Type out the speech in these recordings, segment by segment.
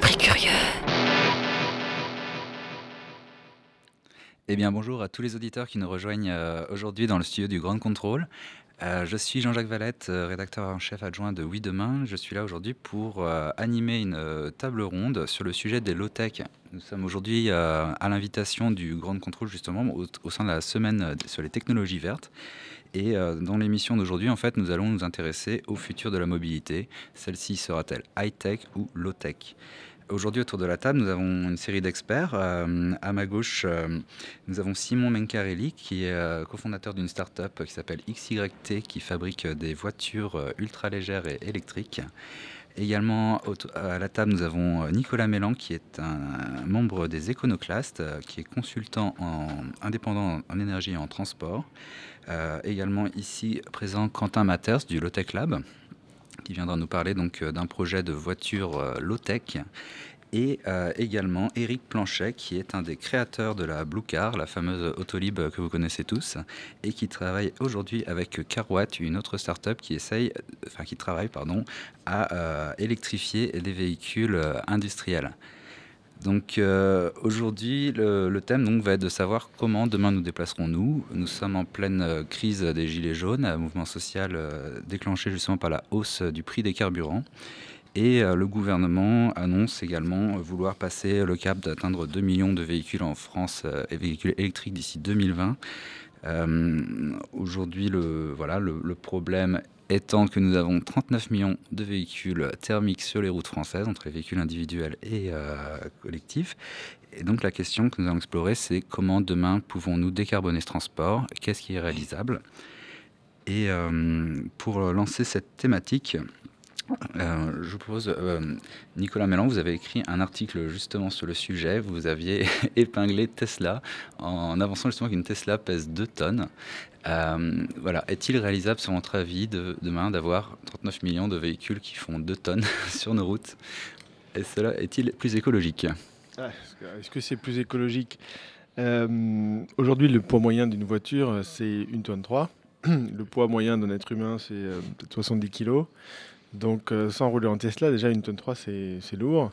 Curieux. Eh bien bonjour à tous les auditeurs qui nous rejoignent euh, aujourd'hui dans le studio du Grand Contrôle. Euh, je suis Jean-Jacques Valette, euh, rédacteur en chef adjoint de Oui Demain. Je suis là aujourd'hui pour animer une table ronde sur le sujet des low-tech. Nous sommes aujourd'hui à l'invitation du Grand Contrôle justement au, au, sein de la semaine sur les technologies vertes. Et dans l'émission d'aujourd'hui, en fait, nous allons nous intéresser au futur de la mobilité. Celle-ci sera-t-elle high-tech ou low-tech? Aujourd'hui, autour de la table, nous avons une série d'experts. Euh, à ma gauche, euh, nous avons Simon Mencarelli, qui est euh, cofondateur d'une start-up qui s'appelle XYT, qui fabrique des voitures ultra légères et électriques. Également à la table, nous avons Nicolas Mélan, qui est un membre des Éconoclastes, qui est consultant en, indépendant en énergie et en transport. également ici présent Quentin Matters du Lotech Lab, qui viendra nous parler donc euh, d'un projet de voiture euh, low-tech et euh, également Eric Planchet, qui est un des créateurs de la Blue Car, la fameuse Autolib que vous connaissez tous, et qui travaille aujourd'hui avec Carwatt, une autre start-up qui essaye, enfin qui travaille à électrifier les véhicules industriels. Donc euh, aujourd'hui, le, thème donc, va être de savoir comment demain nous déplacerons-nous. Nous sommes en pleine euh, crise des Gilets jaunes, un mouvement social euh, déclenché justement par la hausse du prix des carburants. Et le gouvernement annonce également vouloir passer le cap d'atteindre 2 millions de véhicules en France et véhicules électriques d'ici 2020. Aujourd'hui, le, voilà, le problème étant que nous avons 39 millions de véhicules thermiques sur les routes françaises, entre les véhicules individuels et euh, collectifs. Et donc la question que nous allons explorer, c'est comment demain pouvons-nous décarboner ce transport? Qu'est-ce qui est réalisable? Et euh, pour lancer cette thématique, euh, je vous propose, Nicolas Mélan, vous avez écrit un article justement sur le sujet. Vous aviez épinglé Tesla en avançant justement qu'une Tesla pèse 2 tonnes. Euh, voilà. Est-il réalisable, selon votre avis, de, demain d'avoir 39 millions de véhicules qui font 2 tonnes sur nos routes? Et cela est-il plus écologique? Ah, Est-ce que c'est plus écologique? Euh, Aujourd'hui, le poids moyen d'une voiture, c'est 1 tonne 3. Le poids moyen d'un être humain, c'est euh, peut-être 70 kg. Donc, sans rouler en Tesla, déjà 1 tonne 3, c'est lourd.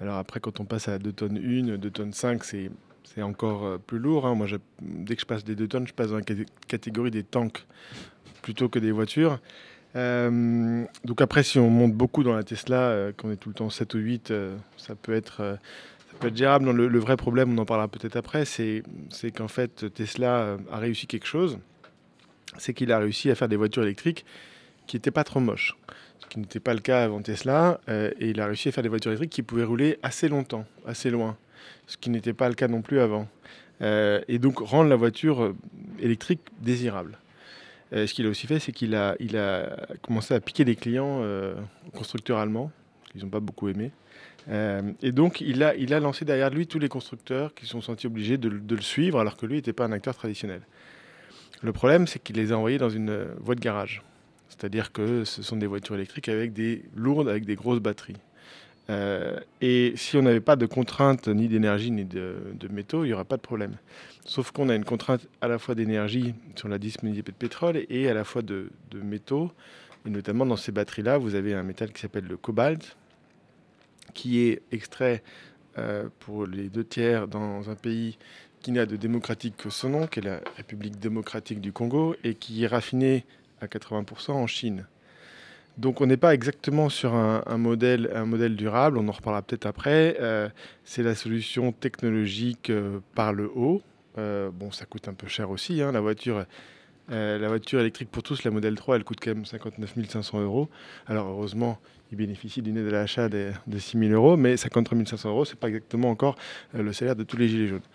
Alors après, quand on passe à 2 tonnes 1, 2 tonnes 5, c'est encore euh, plus lourd. Hein. Moi, dès que je passe des 2 tonnes, je passe dans la catégorie des tanks plutôt que des voitures. Euh, donc après, si on monte beaucoup dans la Tesla, euh, qu'on est tout le temps 7 ou 8, ça, peut être, peut être gérable. le, vrai problème, on en parlera peut-être après, c'est qu'en fait, Tesla a réussi quelque chose. C'est qu'il a réussi à faire des voitures électriques qui n'étaient pas trop moches. Ce qui n'était pas le cas avant Tesla. et il a réussi à faire des voitures électriques qui pouvaient rouler assez longtemps, assez loin ce qui n'était pas le cas non plus avant. Euh, et donc rendre la voiture euh, électrique désirable. Euh, ce qu'il a aussi fait, c'est qu'il a, commencé à piquer des clients constructeurs allemands, qu'ils n'ont pas beaucoup aimé. et donc, il a, lancé derrière lui tous les constructeurs qui sont sentis obligés de le suivre, alors que lui n'était pas un acteur traditionnel. Le problème, c'est qu'il les a envoyés dans une voie de garage. C'est-à-dire que ce sont des voitures électriques avec des lourdes, avec des grosses batteries. Euh, et si on n'avait pas de contrainte ni d'énergie ni de, métaux, il n'y aurait pas de problème. Sauf qu'on a une contrainte à la fois d'énergie sur la disponibilité de pétrole et à la fois de, métaux. Et notamment dans ces batteries-là, vous avez un métal qui s'appelle le cobalt, qui est extrait euh, pour les deux tiers dans un pays qui n'a de démocratique que son nom, qui est la République démocratique du Congo, et qui est raffiné à 80% en Chine. Donc on n'est pas exactement sur un, modèle, durable, on en reparlera peut-être après. Euh, c'est la solution technologique euh, par le haut. Euh, bon, ça coûte un peu cher aussi. Hein, la, voiture, électrique pour tous, la modèle 3, elle coûte quand même 59 500 euros. Alors heureusement, il bénéficie d'une aide à l'achat de, de 6 000 euros, mais 53 500 euros, c'est pas exactement encore le salaire de tous les gilets jaunes.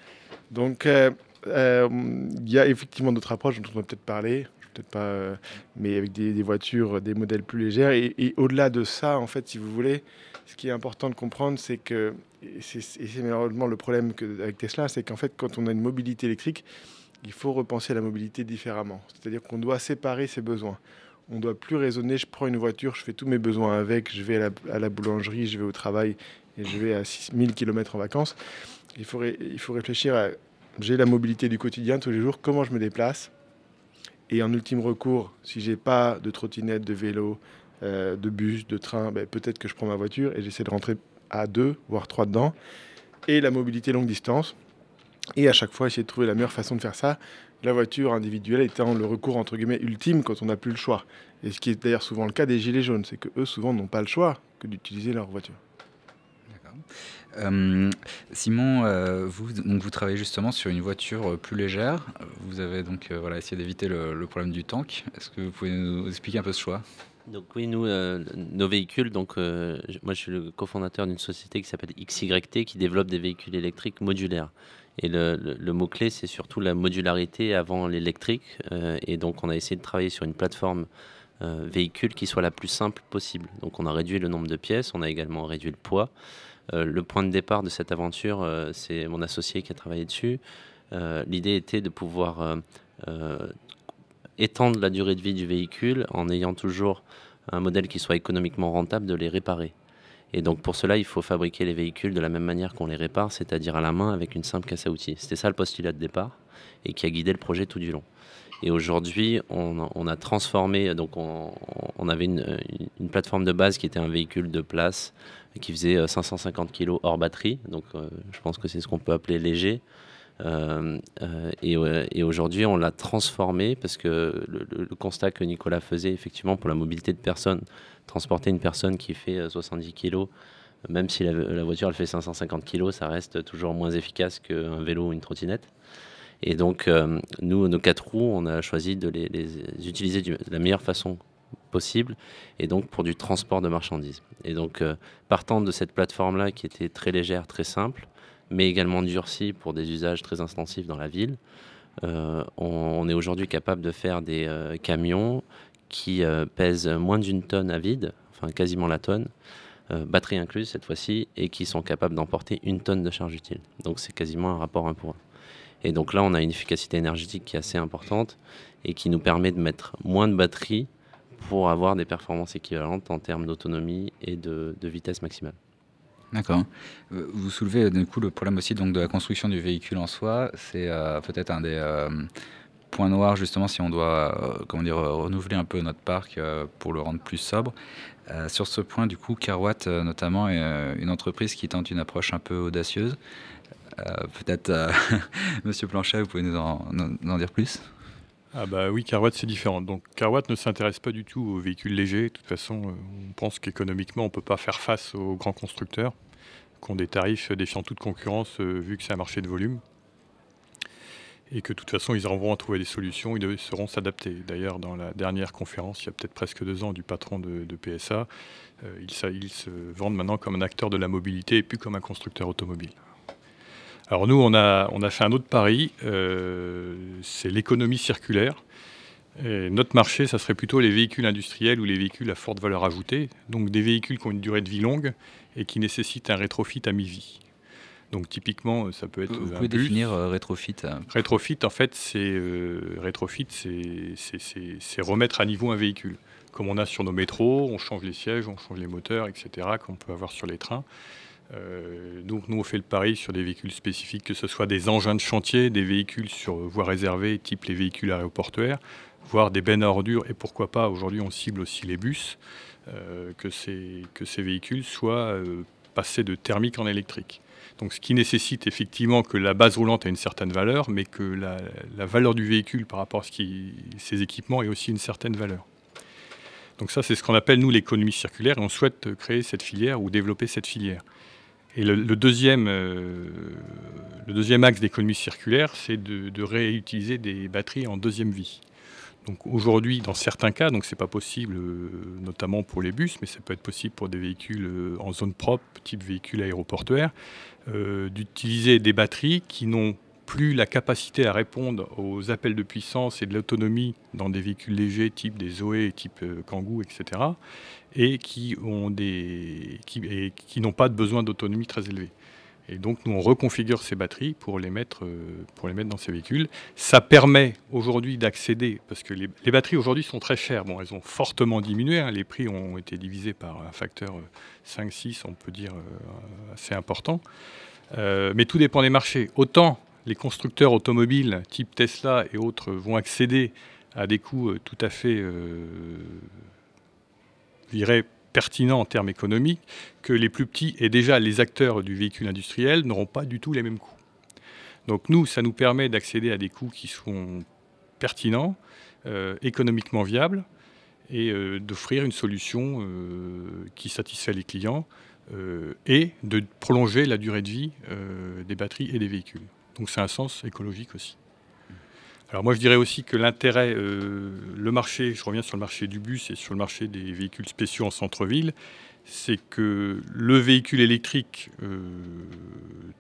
Donc il y a effectivement d'autres approches dont on va peut-être parler peut-être pas, euh, mais avec des, voitures, des modèles plus légers. Et, au-delà de ça, en fait, si vous voulez, ce qui est important de comprendre, c'est que, et c'est malheureusement le problème avec Tesla, c'est qu'en fait, quand on a une mobilité électrique, il faut repenser la mobilité différemment. C'est-à-dire qu'on doit séparer ses besoins. On doit plus raisonner, je prends une voiture, je fais tous mes besoins avec, je vais à la, à la boulangerie, je vais au travail et je vais à 6000 km en vacances. Il faut, il faut réfléchir à, j'ai la mobilité du quotidien tous les jours, comment je me déplace, et en ultime recours, si j'ai pas de trottinette, de vélo, de bus, de train, ben, peut-être que je prends ma voiture et j'essaie de rentrer à deux, voire trois dedans. Et la mobilité longue distance. Et à chaque fois, essayer de trouver la meilleure façon de faire ça. La voiture individuelle étant le recours entre guillemets ultime quand on n'a plus le choix. Et ce qui est d'ailleurs souvent le cas des gilets jaunes, c'est que eux souvent n'ont pas le choix que d'utiliser leur voiture. Euh, Simon, euh, vous, donc vous travaillez justement sur une voiture euh, plus légère. Vous avez donc voilà, essayé d'éviter le, problème du tank. Est-ce que vous pouvez nous expliquer un peu ce choix? Donc oui, nous, nos véhicules, donc moi je suis le cofondateur d'une société qui s'appelle XYT qui développe des véhicules électriques modulaires. Et le, le mot-clé, c'est surtout la modularité avant l'électrique. et donc on a essayé de travailler sur une plateforme véhicule qui soit la plus simple possible. Donc on a réduit le nombre de pièces, on a également réduit le poids. Euh, le point de départ de cette aventure, euh, c'est mon associé qui a travaillé dessus. Euh, l'idée était de pouvoir étendre la durée de vie du véhicule en ayant toujours un modèle qui soit économiquement rentable de les réparer. Et donc pour cela, il faut fabriquer les véhicules de la même manière qu'on les répare, c'est-à-dire à la main avec une simple caisse à outils. C'était ça le postulat de départ et qui a guidé le projet tout du long. Et aujourd'hui, on, a transformé, donc on, avait une, plateforme de base qui était un véhicule de place qui faisait 550 euh, kg hors batterie. Donc euh, je pense que c'est ce qu'on peut appeler léger. Euh, et, aujourd'hui, on l'a transformé parce que le, constat que Nicolas faisait effectivement pour la mobilité de personnes, transporter une personne qui fait 70 kg, même si la, voiture elle fait 550 kg, ça reste toujours moins efficace qu'un vélo ou une trottinette. Et donc, euh, nous, nos quatre roues, on a choisi de les, utiliser de la meilleure façon possible, et donc pour du transport de marchandises. Et donc, euh, partant de cette plateforme-là, qui était très légère, très simple, mais également durcie pour des usages très intensifs dans la ville, euh, on, est aujourd'hui capable de faire des camions qui pèsent moins d'une tonne à vide, enfin quasiment la tonne, batterie incluse cette fois-ci, et qui sont capables d'emporter une tonne de charge utile. Donc c'est quasiment un rapport 1 pour 1. Et donc là, on a une efficacité énergétique qui est assez importante et qui nous permet de mettre moins de batterie pour avoir des performances équivalentes en termes d'autonomie et de, vitesse maximale. D'accord. Euh, vous soulevez du coup le problème aussi donc de la construction du véhicule en soi. C'est euh, peut-être un des euh, points noirs justement si on doit comment dire renouveler un peu notre parc pour le rendre plus sobre. sur ce point, du coup, Carwatt notamment est une entreprise qui tente une approche un peu audacieuse. Euh, peut-être, euh, Monsieur Planchet, vous pouvez nous en, dire plus? Ah bah oui, Carwatt c'est différent. Donc Carwatt ne s'intéresse pas du tout aux véhicules légers. De toute façon, euh, on pense qu'économiquement on ne peut pas faire face aux grands constructeurs qui ont des tarifs défiant toute concurrence vu que c'est un marché de volume. Et que de toute façon ils arriveront à trouver des solutions, ils seront s'adapter. D'ailleurs dans la dernière conférence, il y a peut-être presque deux ans, du patron de, PSA, ils, ils se vendent maintenant comme un acteur de la mobilité et plus comme un constructeur automobile. Alors nous, on a, on a fait un autre pari, euh, c'est l'économie circulaire. notre marché, ça serait plutôt les véhicules industriels ou les véhicules à forte valeur ajoutée, donc des véhicules qui ont une durée de vie longue et qui nécessitent un rétrofit à mi-vie. Donc typiquement, ça peut être. Vous pouvez définir euh, rétrofit Rétrofit, en fait, c'est euh, rétrofit, c'est remettre à niveau un véhicule. Comme on a sur nos métros, on change les sièges, on change les moteurs, etc., qu'on peut avoir sur les trains. Euh, donc nous, on fait le pari sur des véhicules spécifiques, que ce soit des engins de chantier, des véhicules sur voie réservée, type les véhicules aéroportuaires, voire des bennes à ordures, et pourquoi pas, aujourd'hui on cible aussi les bus, euh, que, ces, véhicules soient euh, passés de thermique en électrique. Donc ce qui nécessite effectivement que la base roulante ait une certaine valeur, mais que la, valeur du véhicule par rapport à ce qui, ses équipements ait aussi une certaine valeur. Donc ça, c'est ce qu'on appelle, nous, l'économie circulaire, et on souhaite créer cette filière ou développer cette filière. Et le, deuxième, euh, le deuxième axe d'économie circulaire, c'est de, réutiliser des batteries en deuxième vie. Donc aujourd'hui, dans certains cas, donc c'est pas possible, euh, notamment pour les bus, mais ça peut être possible pour des véhicules euh, en zone propre, type véhicule aéroportuaire, d'utiliser des batteries qui n'ont plus la capacité à répondre aux appels de puissance et de l'autonomie dans des véhicules légers type des Zoé, type Kangoo, etc et qui ont des qui, n'ont pas de besoin d'autonomie très élevé. Et donc nous on reconfigure ces batteries pour les mettre euh, pour les mettre dans ces véhicules. Ça permet aujourd'hui d'accéder parce que les, batteries aujourd'hui sont très chères. Bon, elles ont fortement diminué. Hein. Les prix ont été divisés par un facteur 5-6, euh, on peut dire euh, assez important. mais tout dépend des marchés. Autant les constructeurs automobiles type Tesla et autres vont accéder à des coûts tout à fait je dirais, pertinent en termes économiques que les plus petits et déjà les acteurs du véhicule industriel n'auront pas du tout les mêmes coûts. Donc nous, ça nous permet d'accéder à des coûts qui sont pertinents, euh, économiquement viables, et euh, d'offrir une solution euh, qui satisfait les clients et de prolonger la durée de vie des batteries et des véhicules. Donc c'est un sens écologique aussi. Alors moi je dirais aussi que l'intérêt, le marché, je reviens sur le marché du bus et sur le marché des véhicules spéciaux en centre-ville, c'est que le véhicule électrique euh,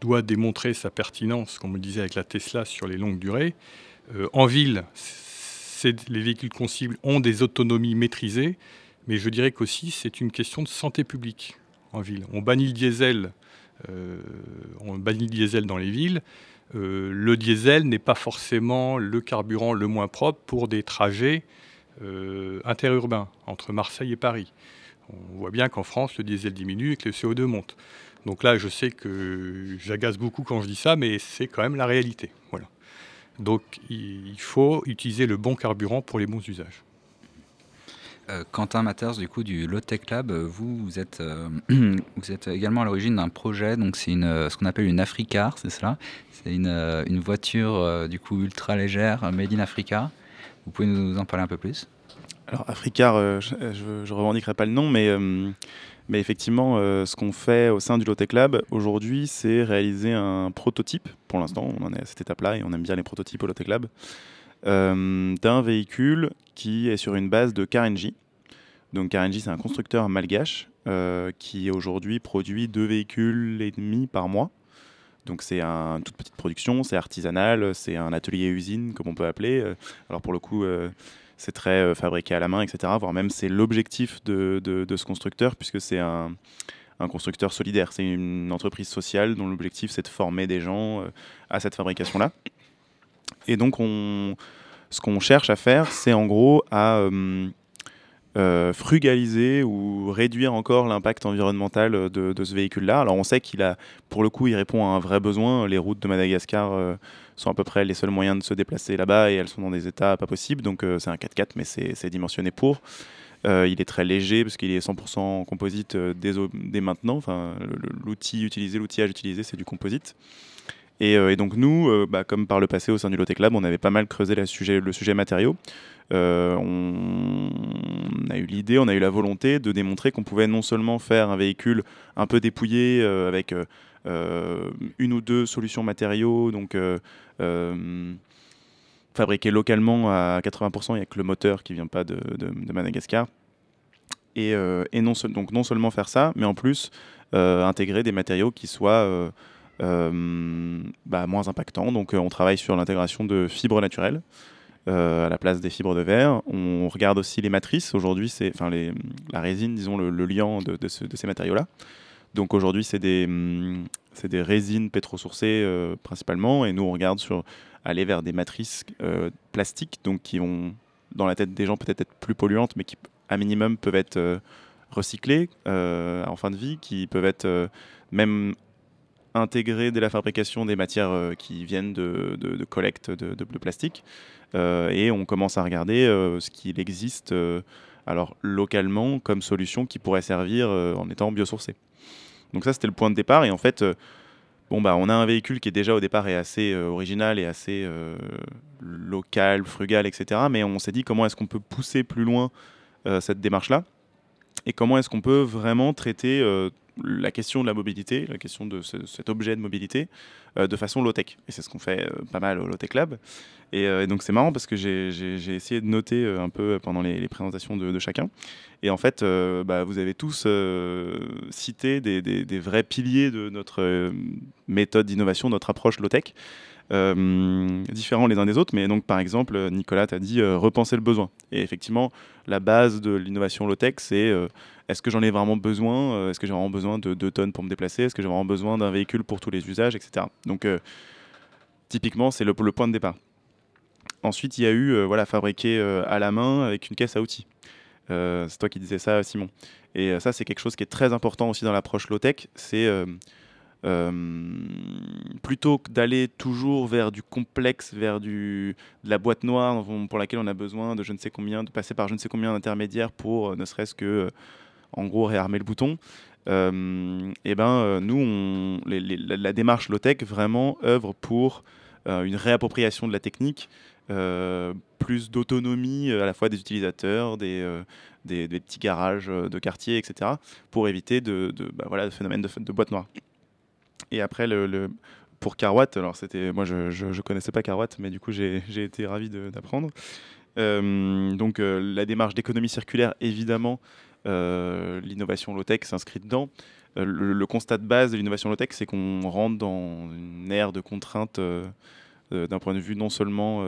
doit démontrer sa pertinence, comme on le disait avec la Tesla, sur les longues durées. Euh, en ville, les véhicules consibles ont des autonomies maîtrisées, mais je dirais qu'aussi c'est une question de santé publique en ville. On bannit le diesel, euh, on bannit le diesel dans les villes. Le diesel n'est pas forcément le carburant le moins propre pour des trajets interurbains entre Marseille et Paris. On voit bien qu'en France, le diesel diminue et que le CO2 monte. Donc là, je sais que j'agace beaucoup quand je dis ça, mais c'est quand même la réalité. Voilà. Donc il faut utiliser le bon carburant pour les bons usages. Euh, Quentin Matters, du coup, du Low Tech Lab, êtes, euh, vous êtes également à l'origine d'un projet, donc c'est ce qu'on appelle une Africar, c'est cela C'est une, voiture, du coup, ultra légère, made in Africa. Vous pouvez nous en parler un peu plus? Alors Africar, euh, je, ne revendiquerai pas le nom, mais, euh, mais effectivement, euh, ce qu'on fait au sein du Lotec Lab aujourd'hui, c'est réaliser un prototype. Pour l'instant, on en est à cette étape-là et on aime bien les prototypes au Lotec Lab d'un véhicule qui est sur une base de KNJ. Donc KNJ, c'est un constructeur malgache qui aujourd'hui produit deux véhicules et demi par mois. Donc c'est une toute petite production, c'est artisanal, c'est un atelier usine comme on peut appeler. Alors pour le coup, c'est très euh, fabriqué à la main, etc. Voire même c'est l'objectif de, de, ce constructeur, puisque c'est un, un, constructeur solidaire. C'est une entreprise sociale dont l'objectif c'est de former des gens euh, à cette fabrication-là. Et donc on, ce qu'on cherche à faire, c'est en gros à euh, frugaliser ou réduire encore l'impact environnemental de, ce véhicule-là. Alors on sait qu'il a, pour le coup, il répond à un vrai besoin. Les routes de Madagascar sont à peu près les seuls moyens de se déplacer là-bas et elles sont dans des états pas possibles. Donc euh, c'est un 4x4, mais c'est dimensionné pour. Euh, il est très léger parce qu'il est 100% composite euh, dès, maintenant. Enfin, l'outil utilisé, l'outillage utilisé, c'est du composite. Et, donc nous, bah, comme par le passé au sein du Lotec Lab, on avait pas mal creusé le sujet, matériaux. on a eu l'idée, on a eu la volonté de démontrer qu'on pouvait non seulement faire un véhicule un peu dépouillé avec euh, une ou deux solutions matériaux, donc euh, euh, fabriquées localement à 80%, il n'y a que le moteur qui ne vient pas de, Madagascar. Et, donc non seulement faire ça, mais en plus intégrer des matériaux qui soient bah, moins impactants. Donc on travaille sur l'intégration de fibres naturelles. à la place des fibres de verre. On regarde aussi les matrices. Aujourd'hui, c'est la résine, disons le, liant de, ces matériaux-là. Donc aujourd'hui, c'est des, résines pétrosourcées euh, principalement, et nous on regarde sur aller vers des matrices euh, plastiques, donc qui vont dans la tête des gens peut-être être plus polluantes, mais qui à minimum peuvent être euh, recyclées en fin de vie, qui peuvent être même intégrées dès la fabrication des matières qui viennent de, de, collecte de, plastique. et on commence à regarder ce qu'il existe alors localement comme solution qui pourrait servir en étant biosourcé. Donc ça, c'était le point de départ. Et en fait, euh, bon, bah, on a un véhicule qui est déjà au départ est assez euh, original et assez euh, local, frugal, etc. Mais on s'est dit comment est-ce qu'on peut pousser plus loin cette démarche-là? Et comment est-ce qu'on peut vraiment traiter la question de la mobilité, la question de cet objet de mobilité, euh, de façon low-tech. Et c'est ce qu'on fait euh, pas mal au Low-Tech Lab. Euh, et, donc c'est marrant parce que j'ai essayé de noter un peu pendant les, présentations de, chacun. Et en fait, bah, vous avez tous cité des, des, vrais piliers de notre méthode d'innovation, notre approche low-tech. Euh, différents les uns des autres. Mais donc, par exemple, Nicolas t'a dit euh, repenser le besoin. Et effectivement, la base de l'innovation low-tech, c'est euh, est-ce que j'en ai vraiment besoin Est-ce que j'ai vraiment besoin de 2 tonnes pour me déplacer Est-ce que j'ai vraiment besoin d'un véhicule pour tous les usages, etc. Donc, typiquement, c'est le, point de départ. Ensuite, il y a eu voilà, fabriqué à la main avec une caisse à outils. c'est toi qui disais ça, Simon. Et ça, c'est quelque chose qui est très important aussi dans l'approche low-tech. C'est plutôt que d'aller toujours vers du complexe, vers du, de la boîte noire pour laquelle on a besoin de je ne sais combien, de passer par je ne sais combien d'intermédiaires pour ne serait-ce que, en gros, réarmer le bouton. et ben, nous, la, démarche low-tech vraiment œuvre pour une réappropriation de la technique, plus d'autonomie à la fois des utilisateurs, des, des, petits garages de quartier, etc., pour éviter de, de bah, voilà, le phénomène de boîte noire. Et après, le, pour Carwatt, alors c'était, moi je, je, connaissais pas Carwatt, mais du coup j'ai été ravi d'apprendre. Euh, donc euh, la démarche d'économie circulaire, évidemment, euh, l'innovation low-tech s'inscrit dedans. Le, constat de base de l'innovation low-tech, c'est qu'on rentre dans une ère de contraintes d'un point de vue non seulement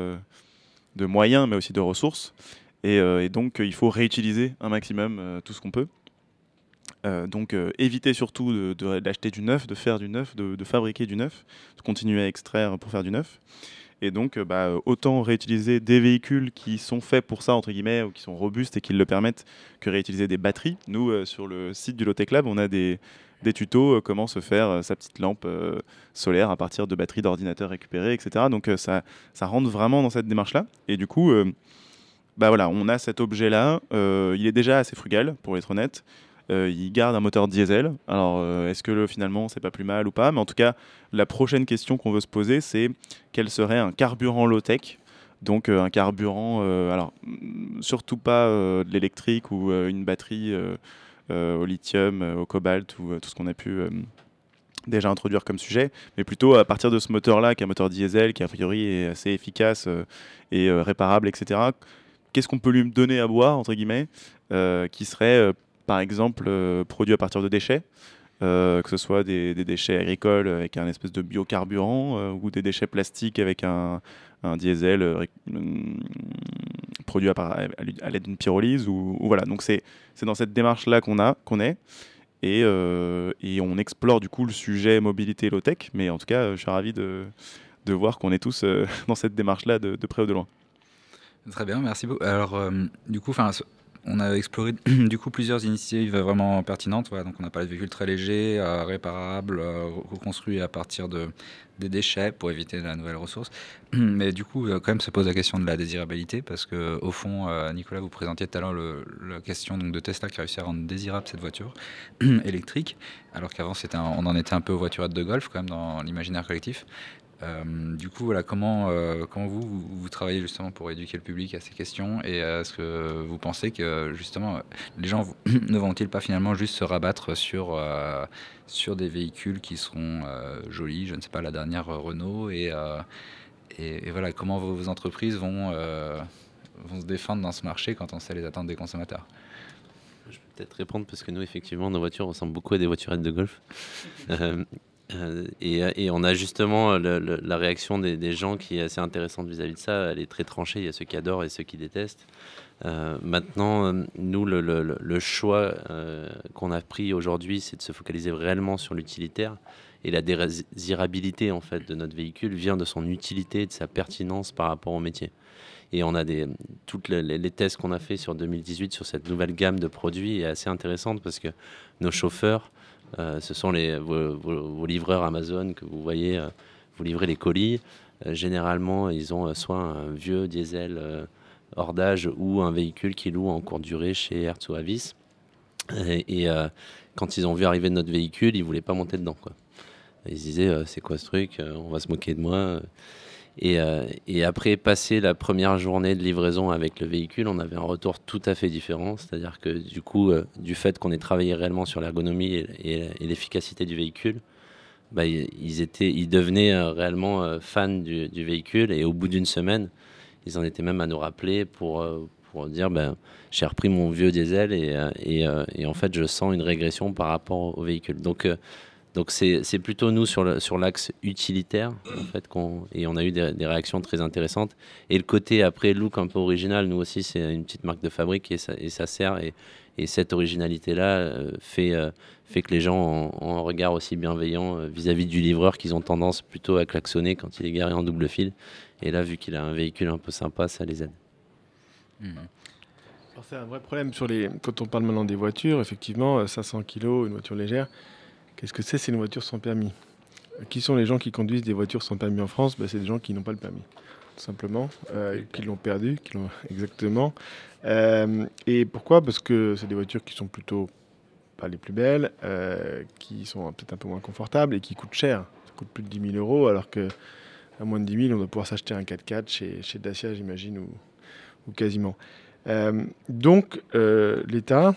de moyens, mais aussi de ressources. Et, et donc il faut réutiliser un maximum tout ce qu'on peut. Euh, donc euh, éviter surtout d'acheter du neuf, de faire du neuf, de, fabriquer du neuf, de continuer à extraire pour faire du neuf. Et donc, euh, bah, autant réutiliser des véhicules qui sont faits pour ça, entre guillemets, ou qui sont robustes et qui le permettent, que réutiliser des batteries. Nous, sur le site du Lotec Lab, on a des, des tutos comment se faire sa petite lampe solaire à partir de batteries d'ordinateur récupérées, etc. Donc, ça, ça rentre vraiment dans cette démarche-là. Et du coup, bah voilà, on a cet objet-là. il est déjà assez frugal, pour être honnête. Euh, il garde un moteur diesel. Alors, euh, est-ce que le, finalement, c'est pas plus mal ou pas? Mais en tout cas, la prochaine question qu'on veut se poser, c'est quel serait un carburant low-tech? Donc euh, un carburant, alors surtout pas de l'électrique ou une batterie au lithium, au cobalt ou tout ce qu'on a pu déjà introduire comme sujet, mais plutôt à partir de ce moteur-là, qui est un moteur diesel, qui a priori est assez efficace et réparable, etc. Qu'est-ce qu'on peut lui donner à boire, entre guillemets, qui serait par exemple, euh, produits à partir de déchets. Euh, que ce soit des, déchets agricoles avec un espèce de biocarburant euh, ou des déchets plastiques avec un, diesel produit à, l'aide d'une pyrolyse donc c'est dans cette démarche là qu'on est et, on explore du coup le sujet mobilité low tech mais en tout cas je suis ravi de, voir qu'on est tous dans cette démarche là de, de, près ou de loin Très bien, merci beaucoup. Alors, du coup, on a exploré du coup plusieurs initiatives vraiment pertinentes. on a parlé de véhicules très légers, euh, réparables, euh, reconstruits à partir de, des déchets pour éviter la nouvelle ressource. Mais du coup, euh, quand même se pose la question de la désirabilité parce que au fond, Nicolas, vous présentiez tout à l'heure la question de Tesla qui a réussi à rendre désirable cette voiture électrique, alors qu'avant on en était un peu aux voiturettes de golf quand même dans l'imaginaire collectif. Euh, du coup, voilà, comment, euh, comment vous, vous, travaillez justement pour éduquer le public à ces questions et est-ce que vous pensez que justement les gens ne vont-ils pas finalement juste se rabattre sur, euh, sur des véhicules qui seront jolis, je ne sais pas, la dernière Renault et, et, voilà, comment vos, entreprises vont, vont se défendre dans ce marché quand on sait les attentes des consommateurs? Je peux peut-être répondre parce que nous, effectivement, nos voitures ressemblent beaucoup à des voiturettes de golf. Euh, et, on a justement la réaction des, gens qui est assez intéressante vis-à-vis de ça. Elle est très tranchée. Il y a ceux qui adorent et ceux qui détestent. Euh, maintenant, nous, le, choix euh, qu'on a pris aujourd'hui, c'est de se focaliser réellement sur l'utilitaire. Et la désirabilité en fait de notre véhicule vient de son utilité, de sa pertinence par rapport au métier. Et on a des toutes les, les tests qu'on a fait sur 2018 sur cette nouvelle gamme de produits est assez intéressante parce que nos chauffeurs euh, ce sont les, vos, livreurs Amazon que vous voyez, euh, vous livrez les colis. Euh, généralement, ils ont soit un vieux diesel hors d'âge ou un véhicule qui loue en courte durée chez Hertz ou Avis. Et, quand ils ont vu arriver notre véhicule, ils voulaient pas monter dedans. Quoi. Ils disaient c'est quoi ce truc On va se moquer de moi. Euh, et, après passer la première journée de livraison avec le véhicule, on avait un retour tout à fait différent. C'est-à-dire que du coup, euh, du fait qu'on ait travaillé réellement sur l'ergonomie et, l'efficacité du véhicule, bah, ils, étaient, ils devenaient euh, réellement fans du, véhicule. Et au bout d'une semaine, ils en étaient même à nous rappeler pour, pour dire ben, j'ai repris mon vieux diesel et, en fait, je sens une régression par rapport au véhicule. Donc, donc c'est plutôt nous sur l'axe sur utilitaire en fait et on a eu des, réactions très intéressantes et le côté après look un peu original nous aussi c'est une petite marque de fabrique et ça, et ça sert et, et cette originalité là euh, fait euh, fait que les gens ont, un regard aussi bienveillant euh, vis-à-vis du livreur qu'ils ont tendance plutôt à klaxonner quand il est garé en double fil et là vu qu'il a un véhicule un peu sympa ça les aide. Mmh. C'est un vrai problème sur les quand on parle maintenant des voitures effectivement 500 kg une voiture légère Qu'est-ce que c'est C'est une voiture sans permis? Qui sont les gens qui conduisent des voitures sans permis en France? Ben, C'est des gens qui n'ont pas le permis, tout simplement, euh, qui l'ont perdu, qui l'ont exactement. Euh, et pourquoi? Parce que c'est des voitures qui sont plutôt pas les plus belles, euh, qui sont peut-être un peu moins confortables et qui coûtent cher. Ça coûte plus de 10 000 euros, alors que à moins de 10 000, on doit pouvoir s'acheter un 4x4 chez, chez Dacia, j'imagine, ou, ou, quasiment. Donc, l'État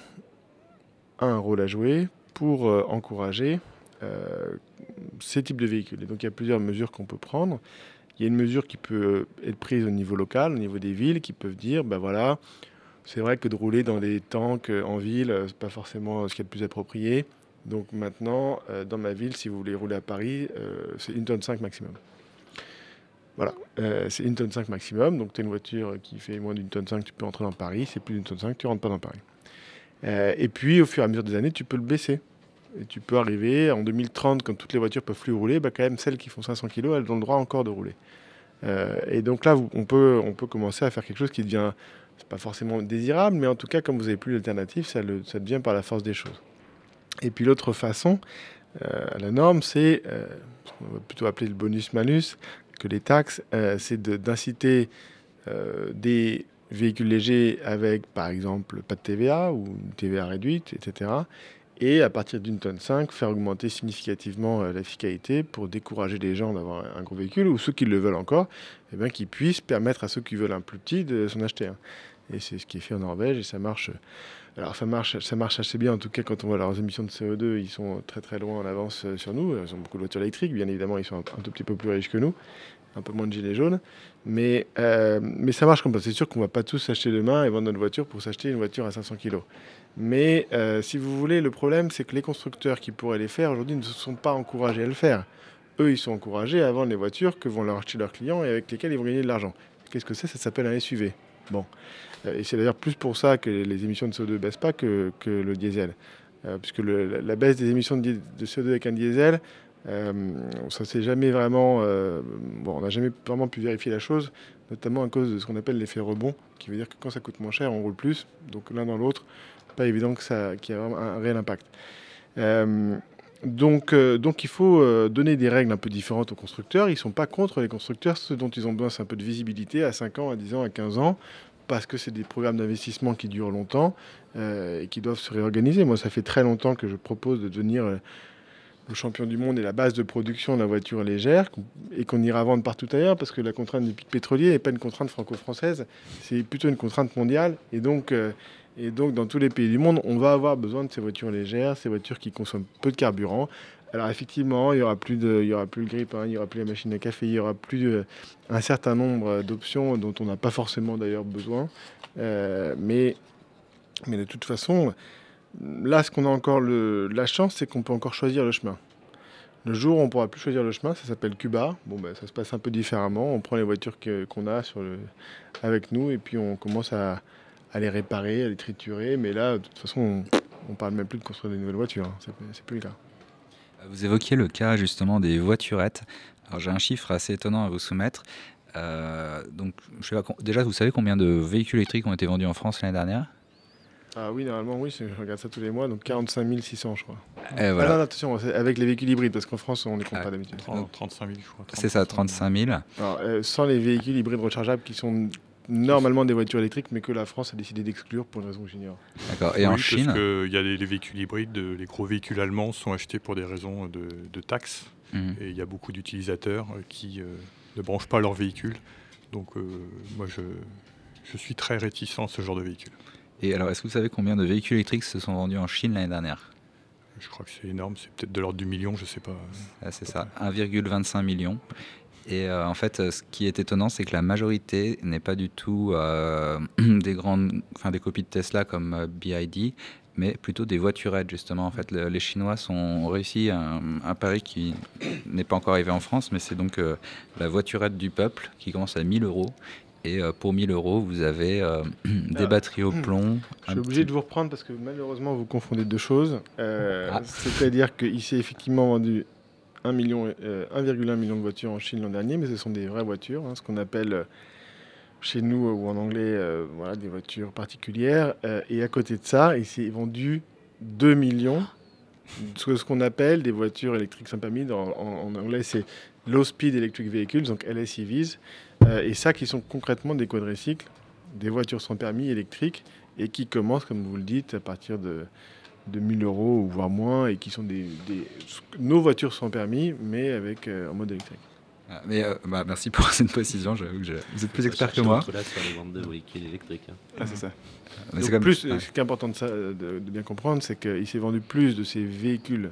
a un rôle à jouer pour euh, encourager euh, ces types de véhicules. Et donc, il y a plusieurs mesures qu'on peut prendre. Il y a une mesure qui peut être prise au niveau local, au niveau des villes, qui peuvent dire, ben voilà, c'est vrai que de rouler dans des tanks en ville, c'est pas forcément ce qui est le plus approprié. Donc maintenant, euh, dans ma ville, si vous voulez rouler à Paris, euh, c'est une tonne 5 maximum. Voilà, euh, c'est une tonne 5 maximum. Donc tu as une voiture qui fait moins d'une tonne 5, tu peux entrer dans Paris. C'est plus d'une tonne 5, tu rentres pas dans Paris. Euh, et puis au fur et à mesure des années, tu peux le baisser. Et tu peux arriver en 2030, quand toutes les voitures peuvent plus rouler, bah, quand même celles qui font 500 kg, elles ont le droit encore de rouler. Euh, et donc là, on peut, on peut commencer à faire quelque chose qui devient, pas forcément désirable, mais en tout cas, comme vous n'avez plus d'alternative, ça, ça devient par la force des choses. Et puis l'autre façon, euh, la norme, c'est euh, ce qu'on va plutôt appeler le bonus-malus, que les taxes, euh, c'est d'inciter des véhicules légers avec, par exemple, pas de TVA ou une TVA réduite, etc. Et à partir d'une tonne 5, faire augmenter significativement euh, la fiscalité pour décourager les gens d'avoir un gros véhicule ou ceux qui le veulent encore, eh bien, qu'ils puissent permettre à ceux qui veulent un plus petit de s'en acheter un. Et c'est ce qui est fait en Norvège et ça marche. Alors ça marche, ça marche assez bien en tout cas quand on voit leurs émissions de CO2, ils sont très très loin en avance euh, sur nous. Ils ont beaucoup de voitures électriques, bien évidemment ils sont un, un tout petit peu plus riches que nous, un peu moins de gilets jaunes, mais, euh, mais ça marche comme ça. C'est sûr qu'on va pas tous s'acheter demain et vendre notre voiture pour s'acheter une voiture à 500 kg. Mais euh, si vous voulez, le problème c'est que les constructeurs qui pourraient les faire aujourd'hui ne se sont pas encouragés à le faire. Eux, ils sont encouragés à vendre les voitures que vont leur acheter leurs clients et avec lesquelles ils vont gagner de l'argent. Qu'est-ce que c'est? Ça s'appelle un SUV. Bon. Euh, Et c'est d'ailleurs plus pour ça que les émissions de CO2 baissent pas que, que le diesel. Puisque la, baisse des émissions de, di- de CO2 avec un diesel, euh, on n'a jamais vraiment pu vérifier la chose, notamment à cause de ce qu'on appelle l'effet rebond, qui veut dire que quand ça coûte moins cher, on roule plus. Donc l'un dans l'autre, pas évident que ça, qu'il y ait un réel impact. Euh, donc, euh, il faut euh, donner des règles un peu différentes aux constructeurs. Ils ne sont pas contre les constructeurs. Ce dont ils ont besoin, c'est un peu de visibilité à 5 ans, à 10 ans, à 15 ans, parce que c'est des programmes d'investissement qui durent longtemps euh, et qui doivent se réorganiser. Moi, ça fait très longtemps que je propose de devenir euh, le champion du monde et la base de production de la voiture légère et qu'on ira vendre partout ailleurs parce que la contrainte du pic pétrolier n'est pas une contrainte franco-française, c'est plutôt une contrainte mondiale. Et donc, euh, et donc, dans tous les pays du monde, on va avoir besoin de ces voitures légères, ces voitures qui consomment peu de carburant. Alors effectivement, il n'y aura, plus de- il y aura plus le grille-pain, il n'y aura plus la machine à café, il y aura plus euh, un certain nombre d'options dont on n'a pas forcément d'ailleurs besoin. Euh, mais, mais de toute façon, là, ce qu'on a encore la chance, c'est qu'on peut encore choisir le chemin. Le jour où on pourra plus choisir le chemin, ça s'appelle Cuba. Bon, ben, ça se passe un peu différemment. On prend les voitures qu'on a avec nous et puis on commence à, les réparer, à les triturer. Mais là, de toute façon, on, on parle même plus de construire des nouvelles voitures. hein. C'est plus le cas. Vous évoquiez le cas justement des voiturettes. Alors j'ai un chiffre assez étonnant à vous soumettre. Euh, donc, déjà, vous savez combien de véhicules électriques ont été vendus en France l'année dernière? Ah oui, normalement, oui, je regarde ça tous les mois, donc 45 600, je crois. Et Ah voilà. non, non, attention, avec les véhicules hybrides, parce qu'en France, on ne les compte Ah, pas d'habitude. 30, 35 000, je crois. C'est ça, 35 000. Alors, euh, sans les véhicules hybrides rechargeables qui sont normalement des voitures électriques, mais que la France a décidé d'exclure pour une raison que j'ignore. D'accord. Et Oui, en parce Chine il y a les, les véhicules hybrides, euh, les gros véhicules allemands sont achetés pour des raisons de, de taxes. Mhm. Et il y a beaucoup d'utilisateurs euh, qui euh, ne branchent pas leur véhicule. Donc euh, moi, je, je suis très réticent à ce genre de véhicule. Et alors, est-ce que vous savez combien de véhicules électriques se sont vendus en Chine l'année dernière? Je crois que c'est énorme, c'est peut-être de l'ordre du million, je sais pas. Ah, C'est ça, 1,25 million. Et euh, en fait, euh, ce qui est étonnant, c'est que la majorité n'est pas du tout euh, des grandes, enfin des copies de Tesla comme euh, BID, mais plutôt des voiturettes justement. En fait, le- les Chinois sont, ont réussi un, un pari qui n'est pas encore arrivé en France, mais c'est donc la voiturette du peuple qui commence à 1000 euros. Et euh, pour 1000 euros, vous avez euh, des Ah. batteries au plomb. Je suis obligé petit- de vous reprendre parce que malheureusement, vous confondez deux choses. Euh, Ah. C'est-à-dire qu'il s'est effectivement vendu 1 million, euh, 1,1 million de voitures en Chine l'an dernier, mais ce sont des vraies voitures, hein, ce qu'on appelle chez nous ou en anglais voilà, des voitures particulières. Et à côté de ça, il s'est vendu 2 millions ce qu'on appelle des voitures électriques sans permis. en, anglais, c'est Low Speed Electric Vehicles, donc LSEVs. Euh, et ça, qui sont concrètement des quadricycles, des voitures sans permis électriques, et qui commencent, comme vous le dites, à partir de, de 1000 euros, ou voire moins, et qui sont des, nos voitures sans permis, mais avec euh, en mode électrique. Ah, mais euh, bah, merci pour cette précision. J'avoue que vous êtes plus expert que moi. Là sur les ventes de véhicules électriques. Hein. Ah, c'est ça. plus, Ce qui est important de, ça, de, bien comprendre, c'est qu'il s'est vendu plus de ces véhicules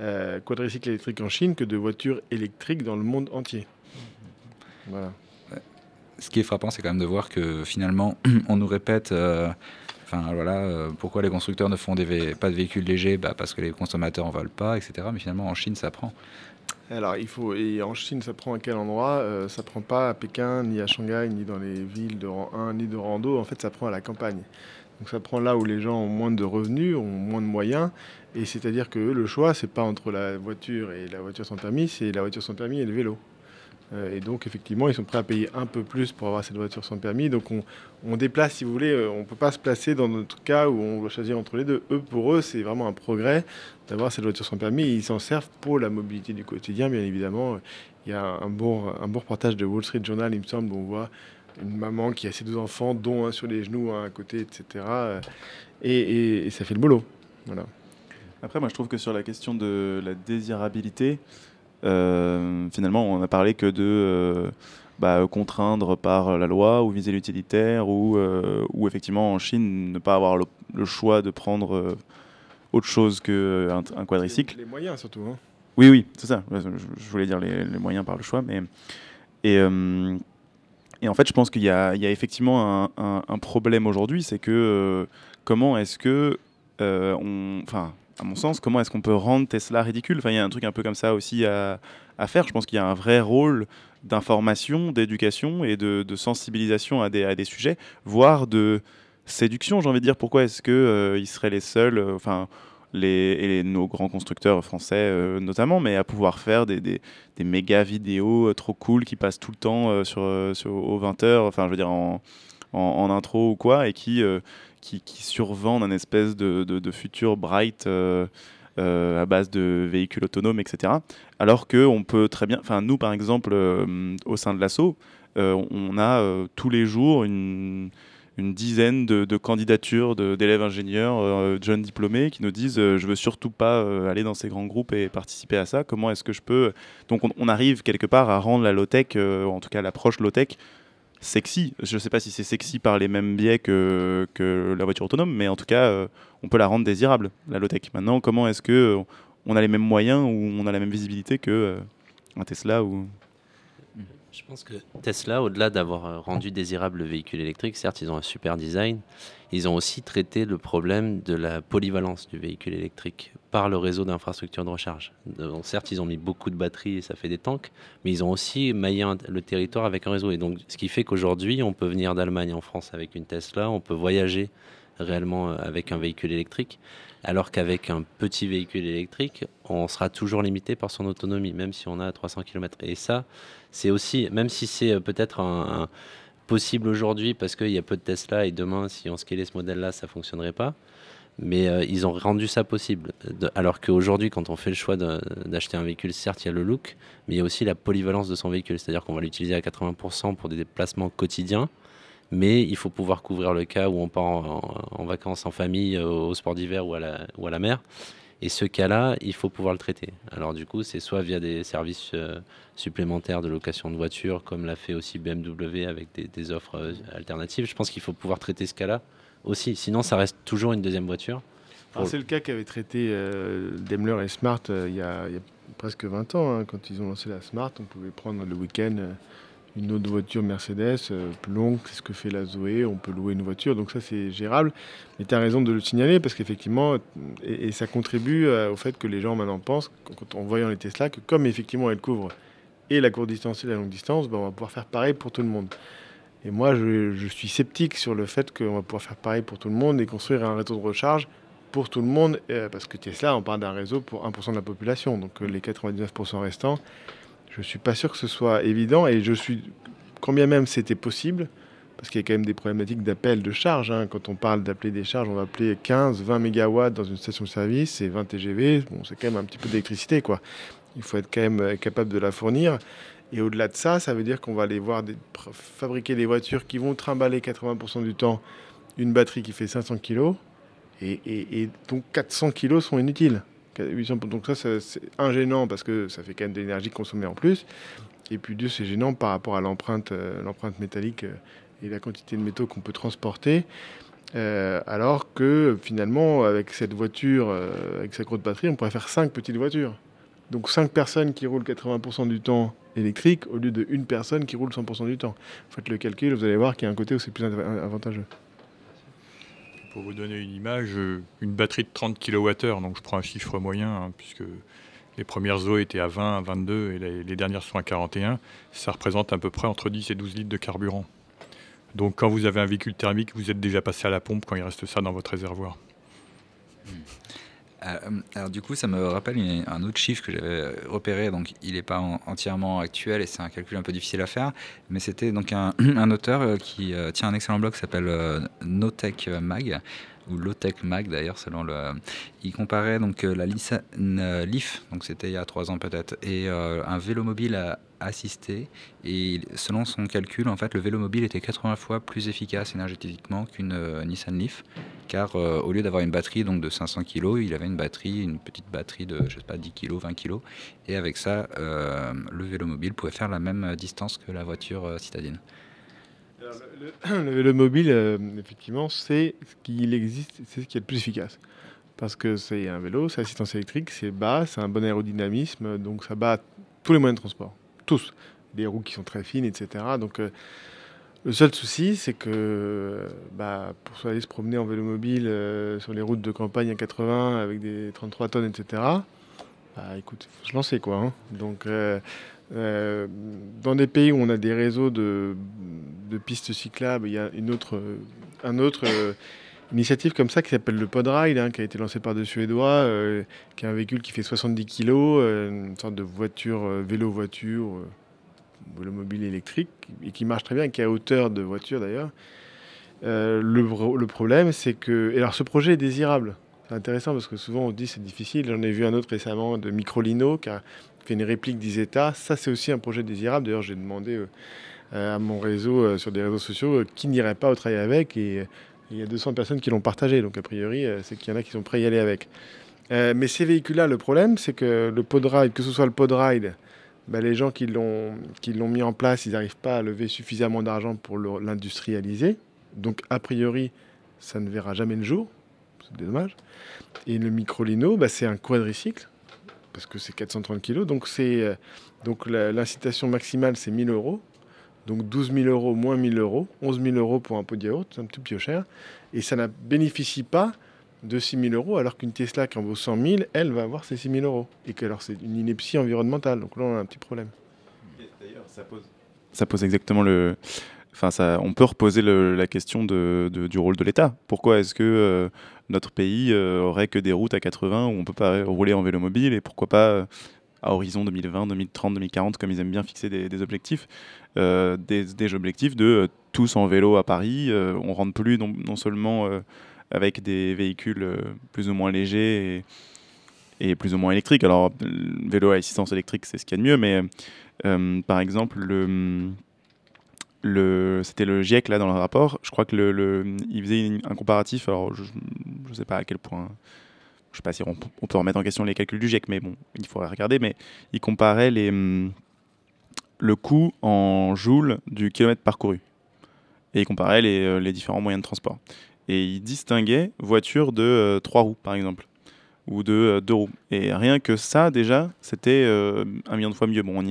euh, quadricycles électriques en Chine que de voitures électriques dans le monde entier. Voilà. Ce qui est frappant, c'est quand même de voir que finalement, on nous répète. Euh, enfin voilà, pourquoi les constructeurs ne font des pas de véhicules légers? Bah, Parce que les consommateurs en veulent pas, etc. Mais finalement, en Chine, ça prend. Alors, il faut. Et en Chine, ça prend à quel endroit? Euh, Ça prend pas à Pékin, ni à Shanghai, ni dans les villes de rang 1, ni de rang 2. En fait, ça prend à la campagne. Donc, ça prend là où les gens ont moins de revenus, ont moins de moyens. Et c'est-à-dire que le choix, c'est pas entre la voiture et la voiture sans permis, c'est la voiture sans permis et le vélo. Euh, et donc, effectivement, ils sont prêts à payer un peu plus pour avoir cette voiture sans permis. Donc, on, déplace, si vous voulez, euh, on ne peut pas se placer dans notre cas où on doit choisir entre les deux. Eux, pour eux, c'est vraiment un progrès d'avoir cette voiture sans permis. ils s'en servent pour la mobilité du quotidien, bien évidemment. Il y a un beau, un beau reportage de Wall Street Journal, il me semble, où on voit une maman qui a ses deux enfants, dont un sur les genoux, un à côté, etc. Et, et ça fait le boulot. Voilà. Après, moi, je trouve que sur la question de la désirabilité, finalement, on a parlé que de euh, bah, contraindre par la loi ou viser l'utilitaire ou, euh, ou effectivement en Chine ne pas avoir le, choix de prendre autre chose qu'un un quadricycle. Les, moyens surtout. Hein. Oui, oui, c'est ça. Je, voulais dire les, moyens par le choix, mais et et en fait, je pense qu'il y, y, a effectivement un, un, problème aujourd'hui, c'est que comment est-ce que enfin, à mon sens, comment est-ce qu'on peut rendre Tesla ridicule? Enfin, il y a un truc un peu comme ça aussi à, faire. Je pense qu'il y a un vrai rôle d'information, d'éducation et de, sensibilisation à des, sujets, voire de séduction, j'ai envie de dire. Pourquoi est-ce qu'ils euh, seraient les seuls, euh, enfin, les, et nos grands constructeurs français euh, notamment, mais à pouvoir faire des, méga vidéos trop cool qui passent tout le temps sur, aux 20h, enfin, je veux dire, en, en, intro ou quoi, et qui qui, survendent un espèce de, de, futur bright euh, euh, à base de véhicules autonomes, etc. Alors qu'on peut très bien, enfin nous par exemple, euh, au sein de l'assaut, on a tous les jours une, une dizaine de, candidatures d'élèves ingénieurs, jeunes diplômés, qui nous disent je veux surtout pas aller dans ces grands groupes et participer à ça. Comment est-ce que je peux? Donc on, arrive quelque part à rendre la low tech, en tout cas l'approche low tech, sexy. Je ne sais pas si c'est sexy par les mêmes biais que, la voiture autonome, mais en tout cas, euh, on peut la rendre désirable, la low-tech. Maintenant, comment est-ce que euh, on a les mêmes moyens ou on a la même visibilité que euh, Tesla ou je pense que Tesla, au-delà d'avoir rendu désirable le véhicule électrique, certes, ils ont un super design, ils ont aussi traité le problème de la polyvalence du véhicule électrique par le réseau d'infrastructures de recharge. Certes, ils ont mis beaucoup de batteries et ça fait des tanks, mais ils ont aussi maillé le territoire avec un réseau. Et donc, ce qui fait qu'aujourd'hui, on peut venir d'Allemagne en France avec une Tesla, on peut voyager réellement euh, avec un véhicule électrique, alors qu'avec un petit véhicule électrique, on sera toujours limité par son autonomie, même si on a 300 km. Et ça, c'est aussi, même si c'est euh, peut-être un, possible aujourd'hui parce qu'il y a peu de Tesla et demain, si on scalait ce modèle-là, ça fonctionnerait pas. Mais euh, ils ont rendu ça possible. alors qu'aujourd'hui, quand on fait le choix d'acheter un véhicule, certes, il y a le look, mais il y a aussi la polyvalence de son véhicule. C'est-à-dire qu'on va l'utiliser à 80% pour des déplacements quotidiens mais il faut pouvoir couvrir le cas où on part en, vacances en famille, euh, au sport d'hiver ou, ou à la mer. Et ce cas-là, il faut pouvoir le traiter. Alors du coup, c'est soit via des services euh, supplémentaires de location de voitures, comme l'a fait aussi BMW avec des, offres euh, alternatives. Je pense qu'il faut pouvoir traiter ce cas-là aussi. Sinon, ça reste toujours une deuxième voiture. C'est le cas qu'avait traité Daimler et Smart il y, a, presque 20 ans. Hein. quand ils ont lancé la Smart, on pouvait prendre le week-end une autre voiture Mercedes euh, plus longue, c'est ce que fait la Zoé, on peut louer une voiture, donc ça c'est gérable. Mais tu as raison de le signaler parce qu'effectivement, et, ça contribue euh, au fait que les gens maintenant pensent, en voyant les Tesla, que comme effectivement elles couvrent et la courte distance et la longue distance, ben, on va pouvoir faire pareil pour tout le monde. Et moi je, suis sceptique sur le fait qu'on va pouvoir faire pareil pour tout le monde et construire un réseau de recharge pour tout le monde, euh, parce que Tesla, on parle d'un réseau pour 1% de la population, donc les 99% restants je ne suis pas sûr que ce soit évident et je suis, quand bien même c'était possible, parce qu'il y a quand même des problématiques d'appel de charge. hein. Quand on parle d'appeler des charges, on va appeler 15, 20 MW dans une station-service, c'est 20 TGV, bon, c'est quand même un petit peu d'électricité, quoi. Il faut être quand même euh, capable de la fournir. Et au-delà de ça, ça veut dire qu'on va aller voir fabriquer des voitures qui vont trimballer 80% du temps une batterie qui fait 500 kg, et, et- et donc 400 kg sont inutiles. 800 Donc ça, c'est un gênant parce que ça fait quand même de l'énergie consommée en plus. Et puis deux, c'est gênant par rapport à l'empreinte, euh, l'empreinte métallique euh, et la quantité de métaux qu'on peut transporter. Euh, alors que finalement, avec cette voiture, avec sa grosse batterie, on pourrait faire cinq petites voitures. Donc cinq personnes qui roulent 80% du temps électrique au lieu de une personne qui roule 100% du temps. Faites le calcul, vous allez voir qu'il y a un côté où c'est plus av- avantageux. Pour vous donner une image, euh, une batterie de 30 kWh, donc je prends un chiffre moyen, hein, puisque les premières eaux étaient à 20, à 22 et les, dernières sont à 41, ça représente à peu près entre 10 et 12 litres de carburant. Donc quand vous avez un véhicule thermique, vous êtes déjà passé à la pompe quand il reste ça dans votre réservoir. Euh, alors du coup, ça me rappelle un autre chiffre que j'avais repéré. Donc, il n'est pas en- entièrement actuel et c'est un calcul un peu difficile à faire. Mais c'était donc un, un auteur euh, qui euh, tient un excellent blog qui s'appelle euh, Notech Mag ou Lotech Mag d'ailleurs selon le. Il comparait donc euh, la une, euh, Leaf, donc c'était il y a trois ans peut-être, et euh, un vélo mobile à- assisté. Et selon son calcul, en fait, le vélo mobile était 80 fois plus efficace énergétiquement qu'une Nissan Leaf car au lieu d'avoir une batterie donc de 500 kg, il avait une batterie, une petite batterie de je sais pas 10 kg, 20 kg, et avec ça, le vélo mobile pouvait faire la même distance que la voiture citadine. Le, le- mobile, euh, effectivement, c'est ce qu'il existe, c'est ce qui est le plus efficace. Parce que c'est un vélo, c'est assistance électrique, c'est bas, c'est un bon aérodynamisme, donc ça bat tous les moyens de transport. Tous. Des roues qui sont très fines, etc. Donc euh, le seul souci, c'est que euh, bah, pour aller se promener en vélo mobile sur les routes de campagne à 80 avec des 33 tonnes, etc. Bah écoute, il faut se lancer quoi. hein. Donc euh, euh, dans des pays où on a des réseaux de, pistes cyclables, il y a une autre, euh, euh, initiative comme ça qui s'appelle le Podride, hein, qui a été lancé par deux Suédois, euh, qui est un véhicule qui fait 70 kg, une sorte de voiture, euh, vélo-voiture, euh, vélo mobile électrique, et qui marche très bien, qui est à hauteur de voiture d'ailleurs. Euh, le, le problème, c'est que. Et alors, ce projet est désirable. C'est intéressant parce que souvent on dit c'est difficile. J'en ai vu un autre récemment de Microlino qui a fait une réplique d'Isetta. Ça, c'est aussi un projet désirable. D'ailleurs, j'ai demandé euh, euh, à mon réseau, euh, sur des réseaux sociaux, qui n'irait pas au travail avec. Et il y a 200 personnes qui l'ont partagé. Donc, a priori, c'est qu'il y en a qui sont prêts à y aller avec. Mais ces véhicules-là, le problème, c'est que le Podride, que ce soit le Podride, bah, les gens qui l'ont mis en place, ils n'arrivent pas à lever suffisamment d'argent pour l'industrialiser. Donc, a priori, ça ne verra jamais le jour. C'est dommage. Et le Microlino, bah, c'est un quadricycle, parce que c'est 430 kg. Donc, euh, l'incitation maximale, c'est 1000 euros. Donc 12 000 euros moins 1000 euros, 11 000 euros pour un pot de yaourt, c'est un petit peu cher. Et ça ne bénéficie pas de 6 000 euros, alors qu'une Tesla qui en vaut 100 000, elle va avoir ses 6 000 euros. Et que alors c'est une ineptie environnementale. Donc là, on a un petit problème. D'ailleurs, ça pose... ça pose exactement le. Enfin, ça, on peut reposer la question du rôle de l'État. Pourquoi est-ce que euh, notre pays euh, aurait que des routes à 80 où on peut pas rouler en vélo mobile et pourquoi pas euh, à horizon 2020, 2030, 2040, comme ils aiment bien fixer des, objectifs, euh, des, objectifs de tous en vélo à Paris. on rentre plus non, non seulement avec des véhicules plus ou moins légers et, et plus ou moins électriques. Alors, vélo à assistance électrique, c'est ce qu'il y a de mieux, mais par exemple, le, le, c'était le GIEC là dans le rapport. Je crois que il faisait un comparatif. Alors, je ne sais pas à quel point. Je sais pas si on, peut remettre en question les calculs du GIEC, mais bon, il faudrait regarder. Mais il comparait hum, le coût en joules du kilomètre parcouru. Et il comparait les, euh, les différents moyens de transport. Et il distinguait voiture de euh, trois roues, par exemple, ou de euh, deux roues. Et rien que ça, déjà, c'était euh, un million de fois mieux. Bon,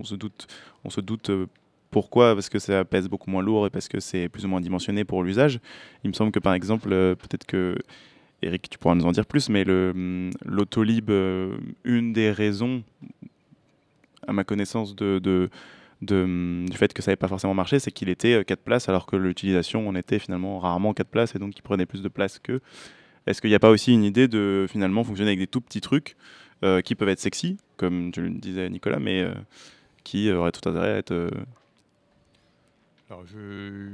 on se doute, on se doute euh, pourquoi Parce que ça pèse beaucoup moins lourd et parce que c'est plus ou moins dimensionné pour l'usage. Il me semble que, par exemple, euh, peut-être que Eric, tu pourras nous en dire plus, mais hum, l'autolib, euh, une des raisons, à ma connaissance, hum, du fait que ça n'avait pas forcément marché, c'est qu'il était 4 places, alors que l'utilisation en était finalement rarement 4 places, et donc il prenait plus de place que. Est-ce qu'il n'y a pas aussi une idée de finalement fonctionner avec des tout petits trucs euh, qui peuvent être sexy, comme tu le disais Nicolas, mais euh, qui auraient tout intérêt à être. euh, Alors je,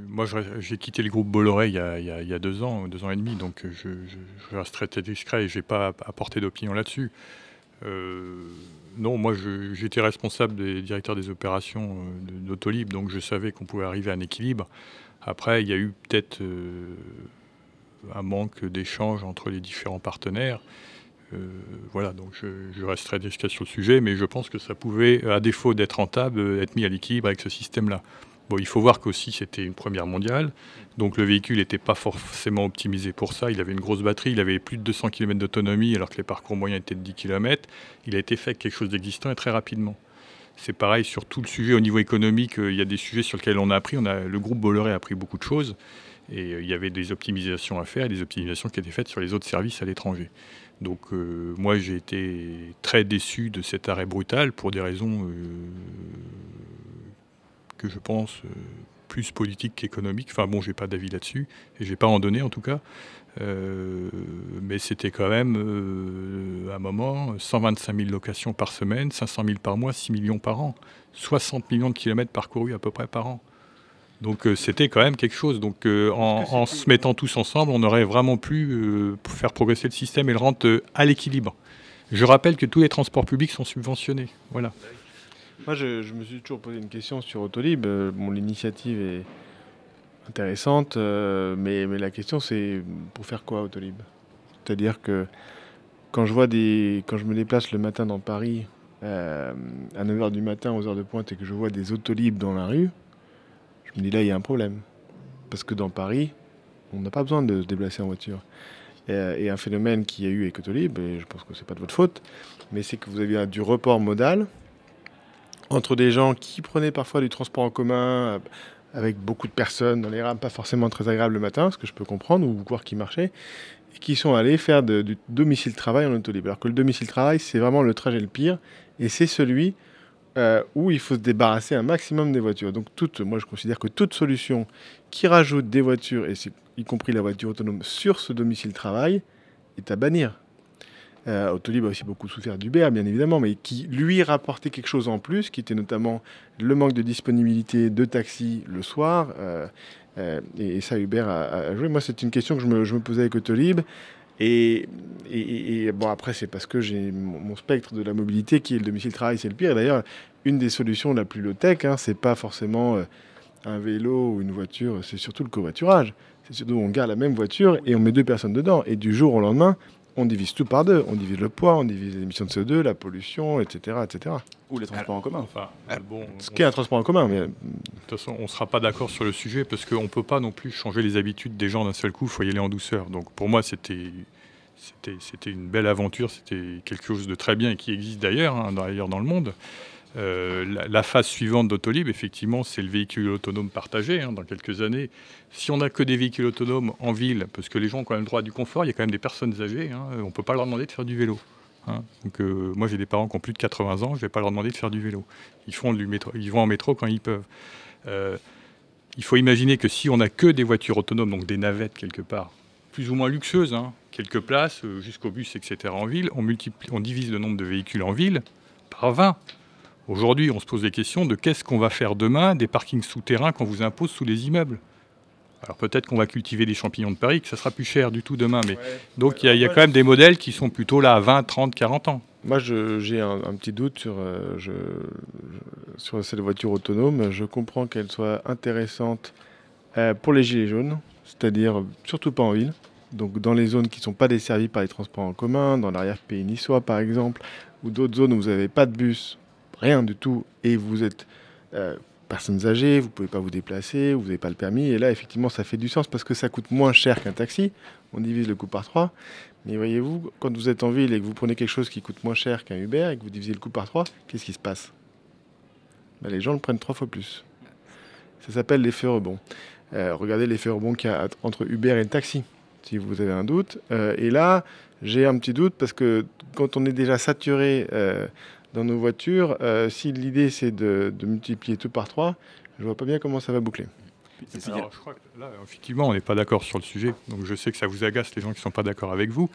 moi, j'ai quitté le groupe Bolloré il y, a, deux ans, deux ans et demi, donc je, je, reste très discret et je n'ai pas apporté d'opinion là-dessus. Euh, non, moi, j'étais responsable des directeurs des opérations euh, d'Autolib, donc je savais qu'on pouvait arriver à un équilibre. Après, il y a eu peut-être euh, un manque d'échange entre les différents partenaires. Voilà, donc je, je reste très discret sur le sujet, mais je pense que ça pouvait, à défaut d'être rentable, être mis à l'équilibre avec ce système-là. Il faut voir qu'aussi c'était une première mondiale, donc le véhicule n'était pas forcément optimisé pour ça. Il avait une grosse batterie, il avait plus de 200 km d'autonomie alors que les parcours moyens étaient de 10 km. Il a été fait avec quelque chose d'existant et très rapidement. C'est pareil sur tout le sujet au niveau économique. euh, Il y a des sujets sur lesquels on a appris. On a, le groupe Bolloré a appris beaucoup de choses et euh, il y avait des optimisations à faire des optimisations qui étaient faites sur les autres services à l'étranger. Donc euh, moi j'ai été très déçu de cet arrêt brutal pour des raisons que je pense euh, plus politiques qu'économiques. Enfin bon, j'ai pas d'avis là-dessus et j'ai pas en donné en tout cas. Euh, mais c'était quand même euh, à un moment 125 000 locations par semaine, 500 000 par mois, 6 millions par an, 60 millions de kilomètres parcourus à peu près par an. Donc euh, c'était quand même quelque chose. Donc en, en se mettant tous ensemble, on aurait vraiment pu faire progresser le système et le rendre à l'équilibre. Je rappelle que tous les transports publics sont subventionnés. Voilà. Moi, je, me suis toujours posé une question sur Autolib. Euh, bon, l'initiative est intéressante, euh, mais, la question, c'est pour faire quoi Autolib? C'est-à-dire que quand je vois des, quand je me déplace le matin dans Paris euh, à 9h du matin aux heures de pointe et que je vois des Autolib dans la rue, je me dis là, il y a un problème. Parce que dans Paris, on n'a pas besoin de se déplacer en voiture. Et, un phénomène qu'il y a eu avec Autolib, et je pense que c'est pas de votre faute, mais c'est que vous avez du report modal entre des gens qui prenaient parfois du transport en commun euh, avec beaucoup de personnes dans les rames pas forcément très agréables le matin, ce que je peux comprendre, ou voir qui marchait, et qui sont allés faire de- du domicile-travail en autolib. Alors que le domicile-travail, c'est vraiment le trajet le pire, et c'est celui euh, où il faut se débarrasser un maximum des voitures. Donc, toute, moi, je considère que toute solution qui rajoute des voitures, et y compris la voiture autonome, sur ce domicile-travail, est à bannir. Euh, Autolib a aussi beaucoup souffert d'Uber, bien évidemment, mais qui lui rapportait quelque chose en plus, qui était notamment le manque de disponibilité de taxis le soir. euh, euh, et, ça, Uber a, joué. Moi, c'est une question que je me, posais avec Autolib. Et, bon, après, c'est parce que j'ai mon, spectre de la mobilité qui est le domicile-travail, c'est le pire. D'ailleurs, une des solutions la plus low-tech, hein, c'est pas forcément euh, un vélo ou une voiture, c'est surtout le covoiturage. C'est surtout on garde la même voiture et on met deux personnes dedans. Et du jour au lendemain, on divise tout par deux. On divise le poids, on divise les émissions de CO2, la pollution, etc. etc. Ou les transports en commun. Enfin, bon, Ce qui est un transport en commun. Mais De toute façon, on ne sera pas d'accord sur le sujet parce qu'on ne peut pas non plus changer les habitudes des gens d'un seul coup. Il faut y aller en douceur. Donc pour moi, c'était c'était c'était une belle aventure. C'était quelque chose de très bien et qui existe d'ailleurs hein, dans- ailleurs dans le monde. Euh, la, phase suivante d'Autolib, effectivement, c'est le véhicule autonome partagé hein, dans quelques années. Si on n'a que des véhicules autonomes en ville, parce que les gens ont quand même le droit du confort, il y a quand même des personnes âgées, hein, on ne peut pas leur demander de faire du vélo. hein. Euh, moi, j'ai des parents qui ont plus de 80 ans, je ne vais pas leur demander de faire du vélo. Ils, font du métro, ils vont en métro quand ils peuvent. Euh, il faut imaginer que si on n'a que des voitures autonomes, donc des navettes quelque part, plus ou moins luxueuses, quelques places, jusqu'au bus, etc. en ville, on, multiplie, on divise le nombre de véhicules en ville par 20. Aujourd'hui, on se pose des questions de qu'est-ce qu'on va faire demain des parkings souterrains qu'on vous impose sous les immeubles. Alors peut-être qu'on va cultiver des champignons de Paris, que ça sera plus cher du tout demain, mais donc il y a- il y, a quand même des modèles qui sont plutôt là à 20, 30, 40 ans. Moi, je- j'ai un, un petit doute sur, euh, je- sur cette voiture autonome. Je comprends qu'elle soit intéressante euh, pour les gilets jaunes, c'est-à-dire surtout pas en ville. Donc dans les zones qui ne sont pas desservies par les transports en commun, dans l'arrière-pays niçois par exemple, ou d'autres zones où vous n'avez pas de bus, rien du tout, et vous êtes euh, personnes âgées, vous ne pouvez pas vous déplacer, vous n'avez pas le permis, et là effectivement ça fait du sens parce que ça coûte moins cher qu'un taxi, on divise le coût par trois. Mais voyez-vous, quand vous êtes en ville et que vous prenez quelque chose qui coûte moins cher qu'un Uber et que vous divisez le coût par trois, qu'est-ce qui se passe? Ben, Les gens le prennent trois fois plus. Ça s'appelle l'effet rebond. Euh, regardez l'effet rebond qu'il y a entre Uber et le taxi, si vous avez un doute. Euh, et là, j'ai un petit doute parce que quand on est déjà saturé dans nos voitures, euh, si l'idée c'est de, de multiplier tout par trois, je vois pas bien comment ça va boucler. Alors, je crois que là, effectivement, on n'est pas d'accord sur le sujet. Donc, je sais que ça vous agace les gens qui ne sont pas d'accord avec vous.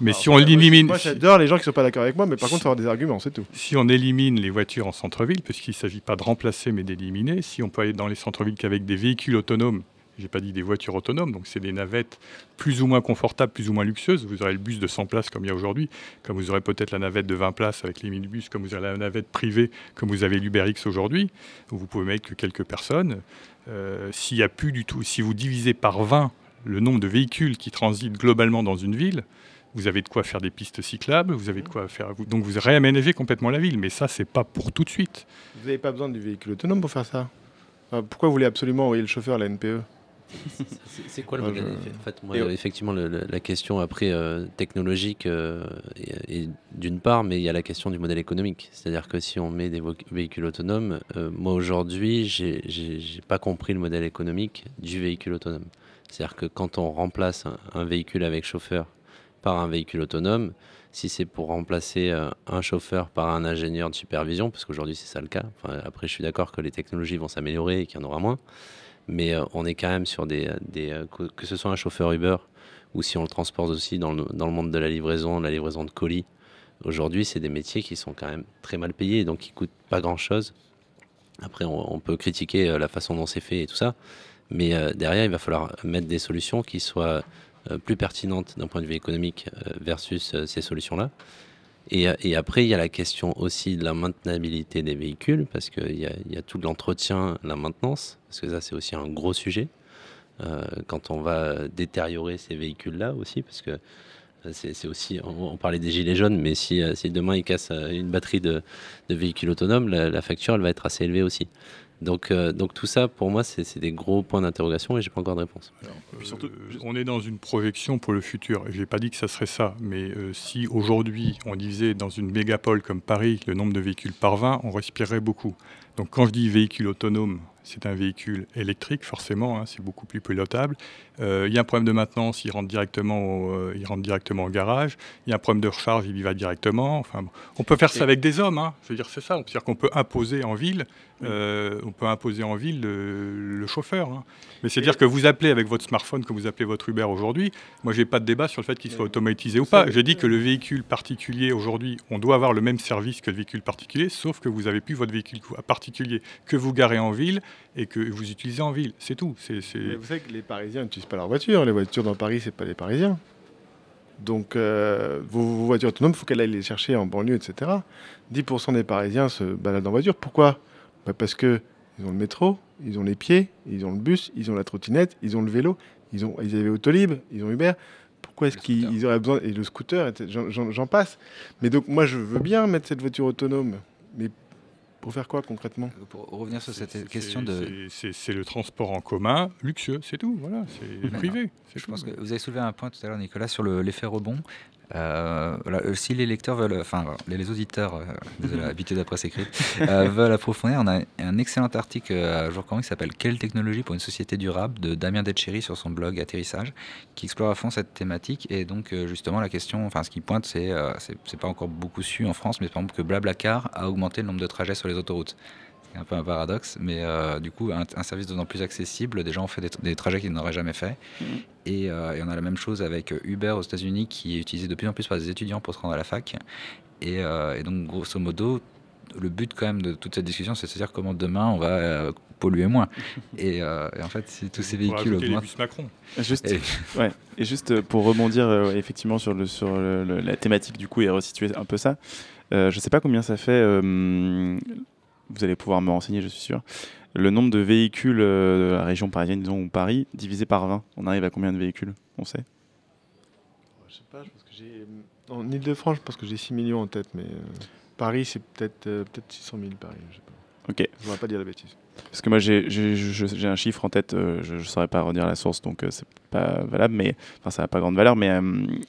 Mais si on élimine. Moi, j'adore les gens qui ne sont pas d'accord avec moi, mais par contre, avoir des arguments, c'est tout. Si on élimine les voitures en centre-ville, parce qu'il ne s'agit pas de remplacer, mais d'éliminer, si on peut aller dans les centres-villes qu'avec des véhicules autonomes, j'ai pas dit des voitures autonomes, donc c'est des navettes plus ou moins confortables, plus ou moins luxueuses. Vous aurez le bus de 100 places comme il y a aujourd'hui, comme vous aurez peut-être la navette de 20 places avec les minibus, comme vous avez la navette privée, comme vous avez l'UberX aujourd'hui, où vous pouvez mettre que quelques personnes. Euh, s'il y a plus du tout, si vous divisez par 20 le nombre de véhicules qui transitent globalement dans une ville, vous avez de quoi faire des pistes cyclables, vous avez de quoi faire. Donc vous réaménagez complètement la ville, mais ça, c'est pas pour tout de suite. Vous n'avez pas besoin du véhicule autonome pour faire ça? Pourquoi vous voulez absolument envoyer le chauffeur à la NPE c'est quoi le modèle En fait, moi, effectivement, la question après euh, technologique euh, est, d'une part, mais il y a la question du modèle économique. C'est-à-dire que si on met des véhicules autonomes, euh, moi aujourd'hui, j'ai pas compris le modèle économique du véhicule autonome. C'est-à-dire que quand on remplace un, véhicule avec chauffeur par un véhicule autonome, si c'est pour remplacer un chauffeur par un ingénieur de supervision, parce qu'aujourd'hui c'est ça le cas. Enfin, après, je suis d'accord que les technologies vont s'améliorer et qu'il y en aura moins mais euh, on est quand même sur des, euh, que ce soit un chauffeur Uber ou si on le transporte aussi dans le, dans le monde de la livraison, la livraison de colis. Aujourd'hui, c'est des métiers qui sont quand même très mal payés, donc qui coûtent pas grand-chose. Après, on, peut critiquer euh, la façon dont c'est fait et tout ça, mais derrière, il va falloir mettre des solutions qui soient plus pertinentes d'un point de vue économique versus ces solutions-là. Et, après, il y a la question aussi de la maintenabilité des véhicules, parce qu'il y, y, a tout l'entretien, la maintenance, parce que ça, c'est aussi un gros sujet. Euh, quand on va détériorer ces véhicules-là aussi, parce que euh, c'est aussi, on, parlait des gilets jaunes, mais si, euh, demain ils cassent une batterie de, de véhicules autonomes, la, facture, elle va être assez élevée aussi. Donc, euh, donc tout ça, pour moi, c'est des gros points d'interrogation et j'ai pas encore de réponse. surtout, on est dans une projection pour le futur. Je n'ai pas dit que ça serait ça, mais euh, si aujourd'hui on disait dans une mégapole comme Paris le nombre de véhicules par 20, on respirerait beaucoup. Donc quand je dis véhicule autonome, c'est un véhicule électrique, forcément, hein, c'est beaucoup plus pilotable. Euh, il y a un problème de maintenance, il rentre, directement au, euh, il rentre directement au garage. Il y a un problème de recharge, il y va directement. Enfin, on peut faire ça avec des hommes, hein. je veux dire, c'est ça. C'est-à-dire qu'on peut imposer en ville, euh, on peut imposer en ville le, chauffeur. Hein. Mais c'est-à-dire que vous appelez avec votre smartphone, comme vous appelez votre Uber aujourd'hui, moi, j'ai pas de débat sur le fait qu'il soit automatisé ou pas. J'ai dit que le véhicule particulier, aujourd'hui, on doit avoir le même service que le véhicule particulier, sauf que vous n'avez plus votre véhicule particulier que vous garez en ville et que vous utilisez en ville. C'est tout. C'est, Vous savez que les Parisiens n'utilisent pas leur voiture. Les voitures dans Paris, c'est pas les Parisiens. Donc, euh, vos, voitures autonomes, il faut qu'elles aillent les chercher en banlieue, etc. 10% des Parisiens se baladent en voiture. Pourquoi? Bah, Parce que ils ont le métro, ils ont les pieds, ils ont le bus, ils ont la trottinette, ils ont le vélo, ils, ont, ils avaient Autolib, ils ont Uber. Pourquoi est-ce qu'ils auraient besoin Et le scooter, j'en passe. Mais donc, moi, je veux bien mettre cette voiture autonome. Mais pour faire quoi concrètement? Pour revenir sur cette question de. C'est le transport en commun luxueux, c'est tout, voilà, c'est privé. Je pense que vous avez soulevé un point tout à l'heure, Nicolas, sur l'effet rebond. Euh, euh, si les lecteurs veulent, enfin les, auditeurs, euh, désolé, habitués d'après écrite, euh, veulent approfondir, on a un excellent article à jour qui s'appelle Quelle technologie pour une société durable de Damien Detcheri sur son blog Atterrissage, qui explore à fond cette thématique. Et donc justement la question, enfin ce qui pointe, c'est c'est pas encore beaucoup su en France, mais par exemple que Blablacar a augmenté le nombre de trajets sur les autoroutes un peu un paradoxe, mais euh, du coup, un, service de plus en plus accessible, des gens ont fait des, trajets qu'ils n'auraient jamais fait. Mm. Euh, et, on a la même chose avec Uber aux États-Unis qui est utilisé de plus en plus par des étudiants pour se rendre à la fac. Et, euh, donc, grosso modo, le but quand même de toute cette discussion, c'est de se dire comment demain on va polluer moins. et, en fait, si tous ces véhicules augmentent. Macron. Juste, et... Ouais. et juste pour rebondir effectivement sur, le, sur la thématique du coup et resituer un peu ça, je ne sais pas combien ça fait vous allez pouvoir me renseigner, je suis sûr. Le nombre de véhicules euh, de la région parisienne, disons, ou Paris, divisé par 20, on arrive à combien de véhicules On sait? Je sais pas, je pense que j'ai. En Ile-de-France, je pense que j'ai 6 millions en tête, mais euh, Paris, c'est peut-être euh, peut 600 000 Paris, je sais pas. Ok. Je ne pas dire la bêtise. Parce que moi, j'ai un chiffre en tête, je ne saurais pas redire la source, donc c'est pas valable, mais enfin, ça n'a pas grande valeur. Mais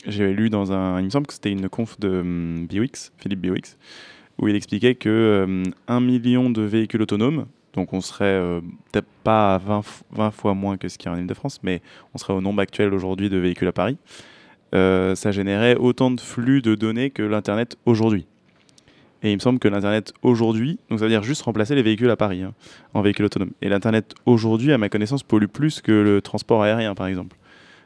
j'ai lu dans un. Il me semble que c'était une conf de um, BioX, Philippe BioX, où il expliquait que euh, un million de véhicules autonomes, donc on serait euh, peut-être pas à 20, fois moins que ce qu'il y a en Ile-de-France, mais on serait au nombre actuel aujourd'hui de véhicules à Paris, euh, ça générait autant de flux de données que l'Internet aujourd'hui. Et il me semble que l'Internet aujourd'hui, donc ça veut dire juste remplacer les véhicules à Paris hein, en véhicules autonomes. Et l'Internet aujourd'hui, à ma connaissance, pollue plus que le transport aérien, par exemple.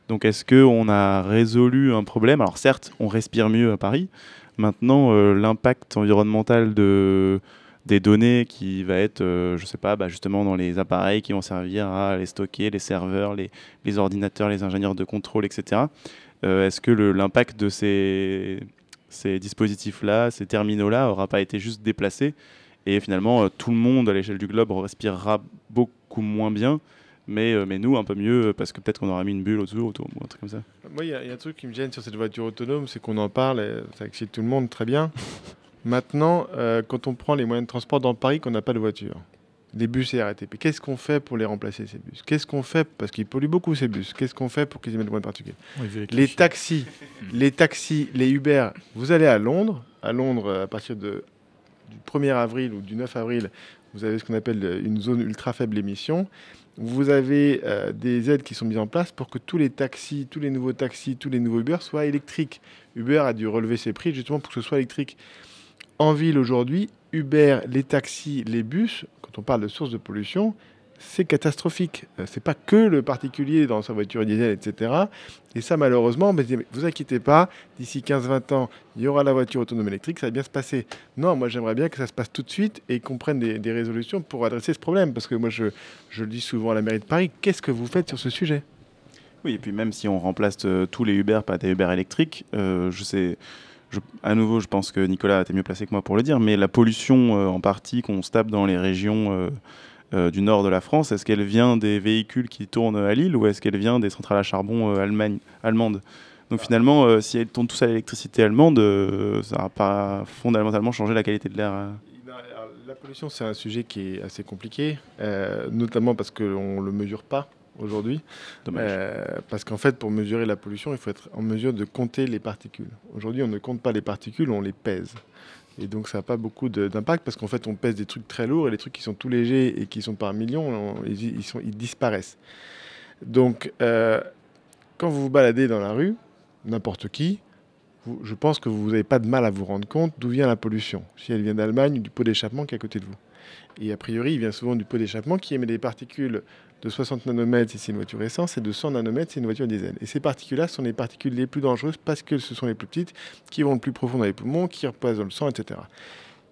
Donc est-ce qu'on a résolu un problème? Alors certes, on respire mieux à Paris. Maintenant, euh, l'impact environnemental de, des données qui va être, euh, je sais pas, bah, justement dans les appareils qui vont servir à les stocker, les serveurs, les, ordinateurs, les ingénieurs de contrôle, etc. Euh, est-ce que l'impact de ces, ces dispositifs-là, ces terminaux-là, n'aura pas été juste déplacé et finalement tout le monde à l'échelle du globe respirera beaucoup moins bien mais, euh, mais nous un peu mieux parce que peut-être qu'on aura mis une bulle autour, autour ou un truc comme ça. Moi, il y, a un truc qui me gêne sur cette voiture autonome, c'est qu'on en parle, et ça excite tout le monde très bien. Maintenant, euh, quand on prend les moyens de transport dans Paris, qu'on n'a pas de voiture, les bus et RATP, qu'est-ce qu'on fait pour les remplacer ces bus? Qu'est-ce qu'on fait? Parce qu'ils polluent beaucoup ces bus Qu'est-ce qu'on fait pour qu'ils émettent moins de particules? Les taxis, les taxis, les Uber. Vous allez à Londres, à Londres à partir de, du 1er avril ou du 9 avril, vous avez ce qu'on appelle une zone ultra faible émission vous avez euh, des aides qui sont mises en place pour que tous les taxis, tous les nouveaux taxis, tous les nouveaux Uber soient électriques. Uber a dû relever ses prix justement pour que ce soit électrique. En ville aujourd'hui, Uber, les taxis, les bus, quand on parle de sources de pollution, c'est catastrophique. Euh, c'est pas que le particulier dans sa voiture diesel, etc. Et ça, malheureusement, mais vous inquiétez pas, d'ici 15-20 ans, il y aura la voiture autonome électrique, ça va bien se passer. Non, moi j'aimerais bien que ça se passe tout de suite et qu'on prenne des, résolutions pour adresser ce problème. Parce que moi, je, le dis souvent à la mairie de Paris, qu'est-ce que vous faites sur ce sujet? Oui, et puis même si on remplace euh, tous les Uber par des Uber électriques, euh, je sais. à nouveau, je pense que Nicolas été mieux placé que moi pour le dire, mais la pollution en partie qu'on se tape dans les régions du nord de la France, est-ce qu'elle vient des véhicules qui tournent à Lille ou est-ce qu'elle vient des centrales à charbon euh, Allemagne, allemandes? Donc finalement, euh, si elles tournent tous à l'électricité allemande, ça va pas fondamentalement changer la qualité de l'air. La pollution, c'est un sujet qui est assez compliqué, notamment parce qu'on ne le mesure pas aujourd'hui. parce qu'en fait, pour mesurer la pollution, il faut être en mesure de compter les particules. Aujourd'hui, on ne compte pas les particules, on les pèse. Et donc ça n'a pas beaucoup d'impact parce qu'en fait on pèse des trucs très lourds et les trucs qui sont tout légers et qui sont par millions, ils, disparaissent. Donc euh, quand vous vous baladez dans la rue, n'importe qui, je pense que vous n'avez pas de mal à vous rendre compte d'où vient la pollution. Si elle vient d'Allemagne du pot d'échappement qui est à côté de vous. Et a priori, il vient souvent du pot d'échappement qui émet des particules de 60 nanomètres si c'est une voiture essence et de 100 nanomètres si c'est une voiture diesel. Et ces particules-là sont les particules les plus dangereuses parce que ce sont les plus petites, qui vont le plus profond dans les poumons, qui reposent dans le sang, etc.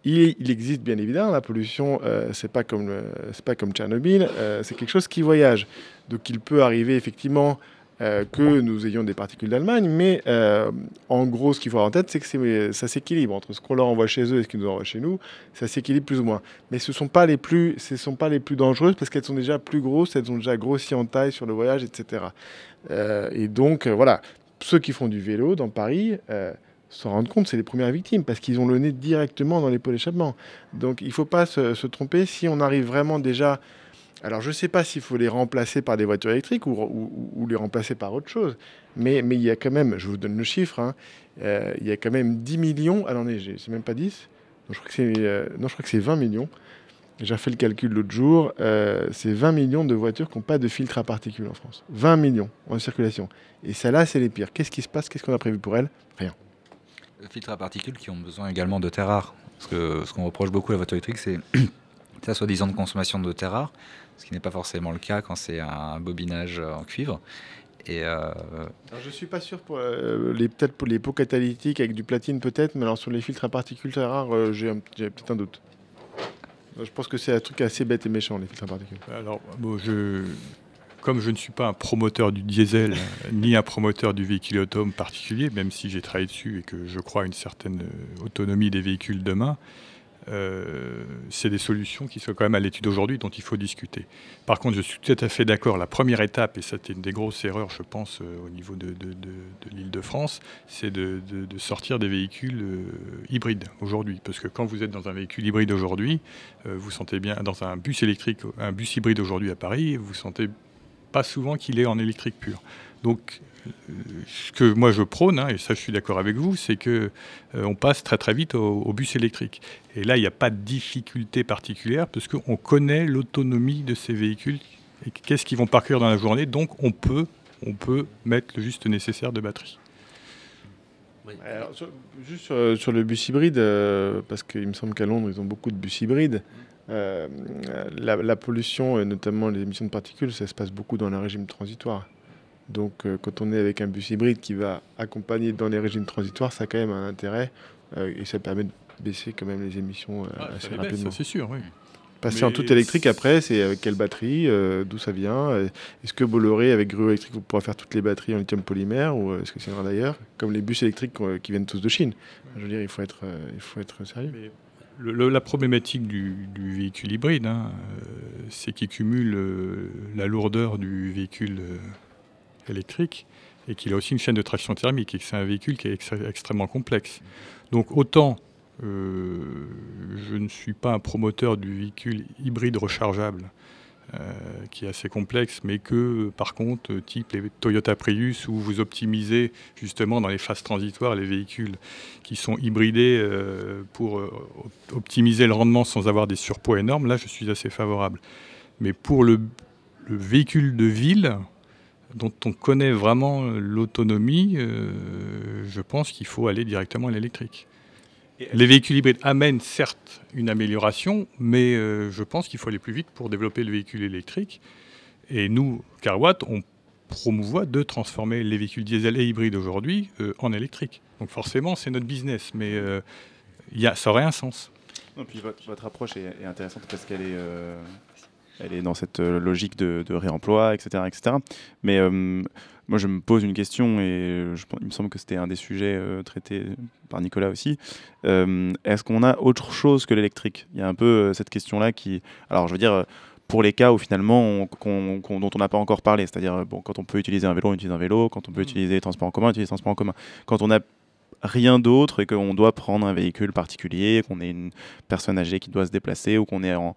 Il, existe bien évidemment la pollution, euh, c'est pas comme c'est pas comme Tchernobyl, euh, c'est quelque chose qui voyage. Donc il peut arriver effectivement euh, que nous ayons des particules d'Allemagne, mais euh, en gros, ce qu'il faut avoir en tête, c'est que ça s'équilibre entre ce qu'on leur envoie chez eux et ce qu'ils nous envoient chez nous, ça s'équilibre plus ou moins. Mais ce ne sont, pas les plus, sont pas les plus dangereuses parce qu'elles sont déjà plus grosses, elles ont déjà grossi en taille sur le voyage, etc. Euh, et donc, voilà, ceux qui font du vélo dans Paris s'en rendent compte, c'est les premières victimes parce qu'ils ont le nez directement dans les pots d'échappement. Donc, il ne faut pas se tromper si on arrive vraiment déjà alors je ne sais pas s'il faut les remplacer par des voitures électriques ou, les remplacer par autre chose, mais, il y a quand même, je vous donne le chiffre, hein, euh, il y a quand même 10 millions, alors c'est même pas 10, je crois que c'est, euh, non, je crois que c'est 20 millions. J'ai fait le calcul l'autre jour, euh, c'est 20 millions de voitures qui n'ont pas de filtre à particules en France. 20 millions en circulation. Et celles-là, c'est les pires. Qu'est-ce qui se passe? Qu'est-ce qu'on a prévu pour elles? Rien. Le filtre à particules qui ont besoin également de terres rares. Parce que ce qu'on reproche beaucoup à la voiture électrique, c'est ça soi-disant de consommation de terres rares ce qui n'est pas forcément le cas quand c'est un bobinage en cuivre. Et euh... je suis pas sûr pour euh, les peut-être pour les pots catalytiques avec du platine peut-être, mais alors sur les filtres à particules très rares, euh, j'ai, peut-être un doute. Je pense que c'est un truc assez bête et méchant les filtres à particules. Alors je comme je ne suis pas un promoteur du diesel ni un promoteur du véhicule autonome particulier, même si j'ai travaillé dessus et que je crois à une certaine euh, autonomie des véhicules demain, euh, c'est des solutions qui sont quand même à l'étude aujourd'hui dont il faut discuter. Par contre, je suis tout à fait d'accord. La première étape, et c'était une des grosses erreurs, je pense, euh, au niveau de, l'île de France, c'est de, sortir des véhicules euh, hybrides aujourd'hui. Parce que quand vous êtes dans un véhicule hybride aujourd'hui, vous sentez bien, dans un bus électrique, un bus hybride aujourd'hui à Paris, vous sentez pas souvent qu'il est en électrique pure. Donc ce que moi je prône, hein, et ça je suis d'accord avec vous, c'est que euh, on passe très très vite au, bus électrique. Et là, il n'y a pas de difficulté particulière parce qu'on connaît l'autonomie de ces véhicules et qu'est-ce qu'ils vont parcourir dans la journée. Donc on peut, on peut mettre le juste nécessaire de batterie. juste sur, le bus hybride, parce qu'il me semble qu'à Londres, ils ont beaucoup de bus hybrides. la, pollution, notamment les émissions de particules, ça se passe beaucoup dans le régime transitoire. Donc quand on est avec un bus hybride qui va accompagner dans les régimes transitoires, ça a quand même un intérêt et ça permet de baisser quand même les émissions ah, assez rapidement. C'est sûr, oui. Passer en tout électrique après, c'est avec quelle batterie, euh, d'où ça vient euh, Est-ce que Bolloré, avec Gruau électrique, vous pourrez faire toutes les batteries en lithium polymère ou euh, est-ce que c'est d'ailleurs Comme les bus électriques qui viennent tous de Chine. Je veux dire, il faut être, il faut être sérieux. la problématique du, véhicule hybride, hein, c'est qu'il cumule la lourdeur du véhicule électrique et qu'il a aussi une chaîne de traction thermique et que c'est un véhicule qui est extrêmement complexe. Donc autant euh, je ne suis pas un promoteur du véhicule hybride rechargeable. Euh, qui est assez complexe, mais que par contre, type les Toyota Prius, où vous optimisez justement dans les phases transitoires les véhicules qui sont hybridés euh, pour optimiser le rendement sans avoir des surpoids énormes, là je suis assez favorable. Mais pour le, le véhicule de ville, dont on connaît vraiment l'autonomie, je pense qu'il faut aller directement à l'électrique. Les véhicules hybrides amènent certes une amélioration, mais euh, je pense qu'il faut aller plus vite pour développer le véhicule électrique. Et nous, Carwatt, on promouvoit de transformer les véhicules diesel et hybrides aujourd'hui euh, en électrique. Donc forcément, c'est notre business, mais euh, y a, ça aurait un sens. puis votre, approche est, intéressante parce qu'elle est, elle est dans cette logique de, de réemploi, etc., etc. Mais moi, je me pose une question et il me semble que c'était un des sujets euh, traités par Nicolas aussi. Euh, est-ce qu'on a autre chose que l'électrique? Il y a un peu euh, cette question-là qui. Alors, je veux dire, pour les cas où finalement, dont on n'a pas encore parlé, c'est-à-dire bon, quand on peut utiliser un vélo, on utilise un vélo, quand on peut mm. utiliser les transports en commun, on utilise les transports en commun. Quand on n'a rien d'autre et qu'on doit prendre un véhicule particulier, qu'on est une personne âgée qui doit se déplacer ou qu'on est en,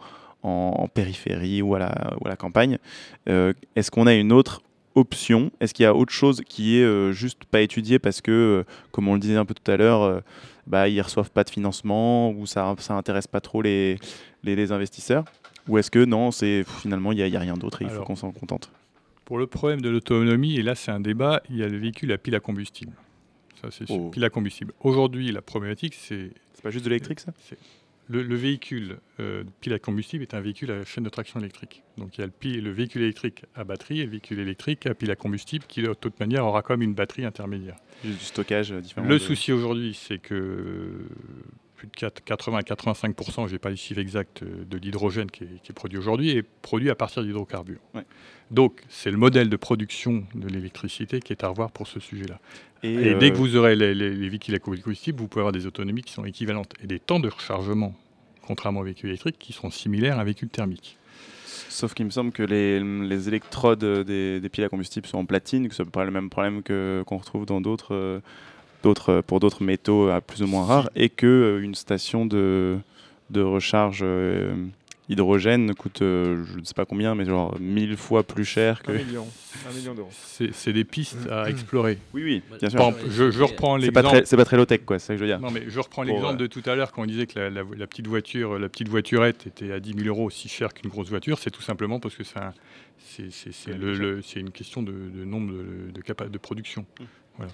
périphérie ou à la, ou à la campagne, est-ce qu'on a une autre option? Est-ce qu'il y a autre chose qui est euh, juste pas étudiée parce que, euh, comme on le disait un peu tout à l'heure, euh, bah, ils reçoivent pas de financement ou ça ça intéresse pas trop les, les, investisseurs? Ou est-ce que non, c'est finalement il n'y a, rien d'autre et il faut qu'on s'en contente? Pour le problème de l'autonomie, et là c'est un débat, il y a le véhicule à pile à combustible. Ça c'est oh. pile à combustible. Aujourd'hui, la problématique c'est. C'est pas juste de l'électrique ça? Le, véhicule euh, pile à combustible est un véhicule à chaîne de traction électrique. Donc il y a le, le, véhicule électrique à batterie et le véhicule électrique à pile à combustible qui de toute manière aura comme une batterie intermédiaire. Du stockage euh, différent. Le souci aujourd'hui, c'est que plus de 80 à 85%, je n'ai pas les chiffres exacts, euh, de l'hydrogène qui, est produit aujourd'hui est produit à partir d'hydrocarbures. Donc c'est le modèle de production de l'électricité qui est à revoir pour ce sujet-là. Et, dès que vous aurez les, les, véhicules à combustible, vous pouvez avoir des autonomies qui sont équivalentes et des temps de rechargement, contrairement aux véhicules électriques, qui sont similaires à un véhicule thermique. Sauf qu'il me semble que les, électrodes des, piles à combustible sont en platine, que ce n'est pas le même problème qu'on retrouve dans d'autres, d'autres, pour d'autres métaux plus ou moins rares, et qu'une euh, station de, de recharge euh, hydrogène coûte, euh, je ne sais pas combien, mais genre mille fois plus cher que. Un million, un million d'euros. C'est des pistes à explorer. Oui, oui, bien sûr. je, je, reprends l'exemple. C'est pas très low-tech, quoi, c'est ça que je veux dire. Non, mais je reprends l'exemple de tout à l'heure quand on disait que la, petite voiture, la petite voiturette était à 10 000 euros aussi cher qu'une grosse voiture. C'est tout simplement parce que c'est une question de, nombre de, de, de production. Mmh. Voilà.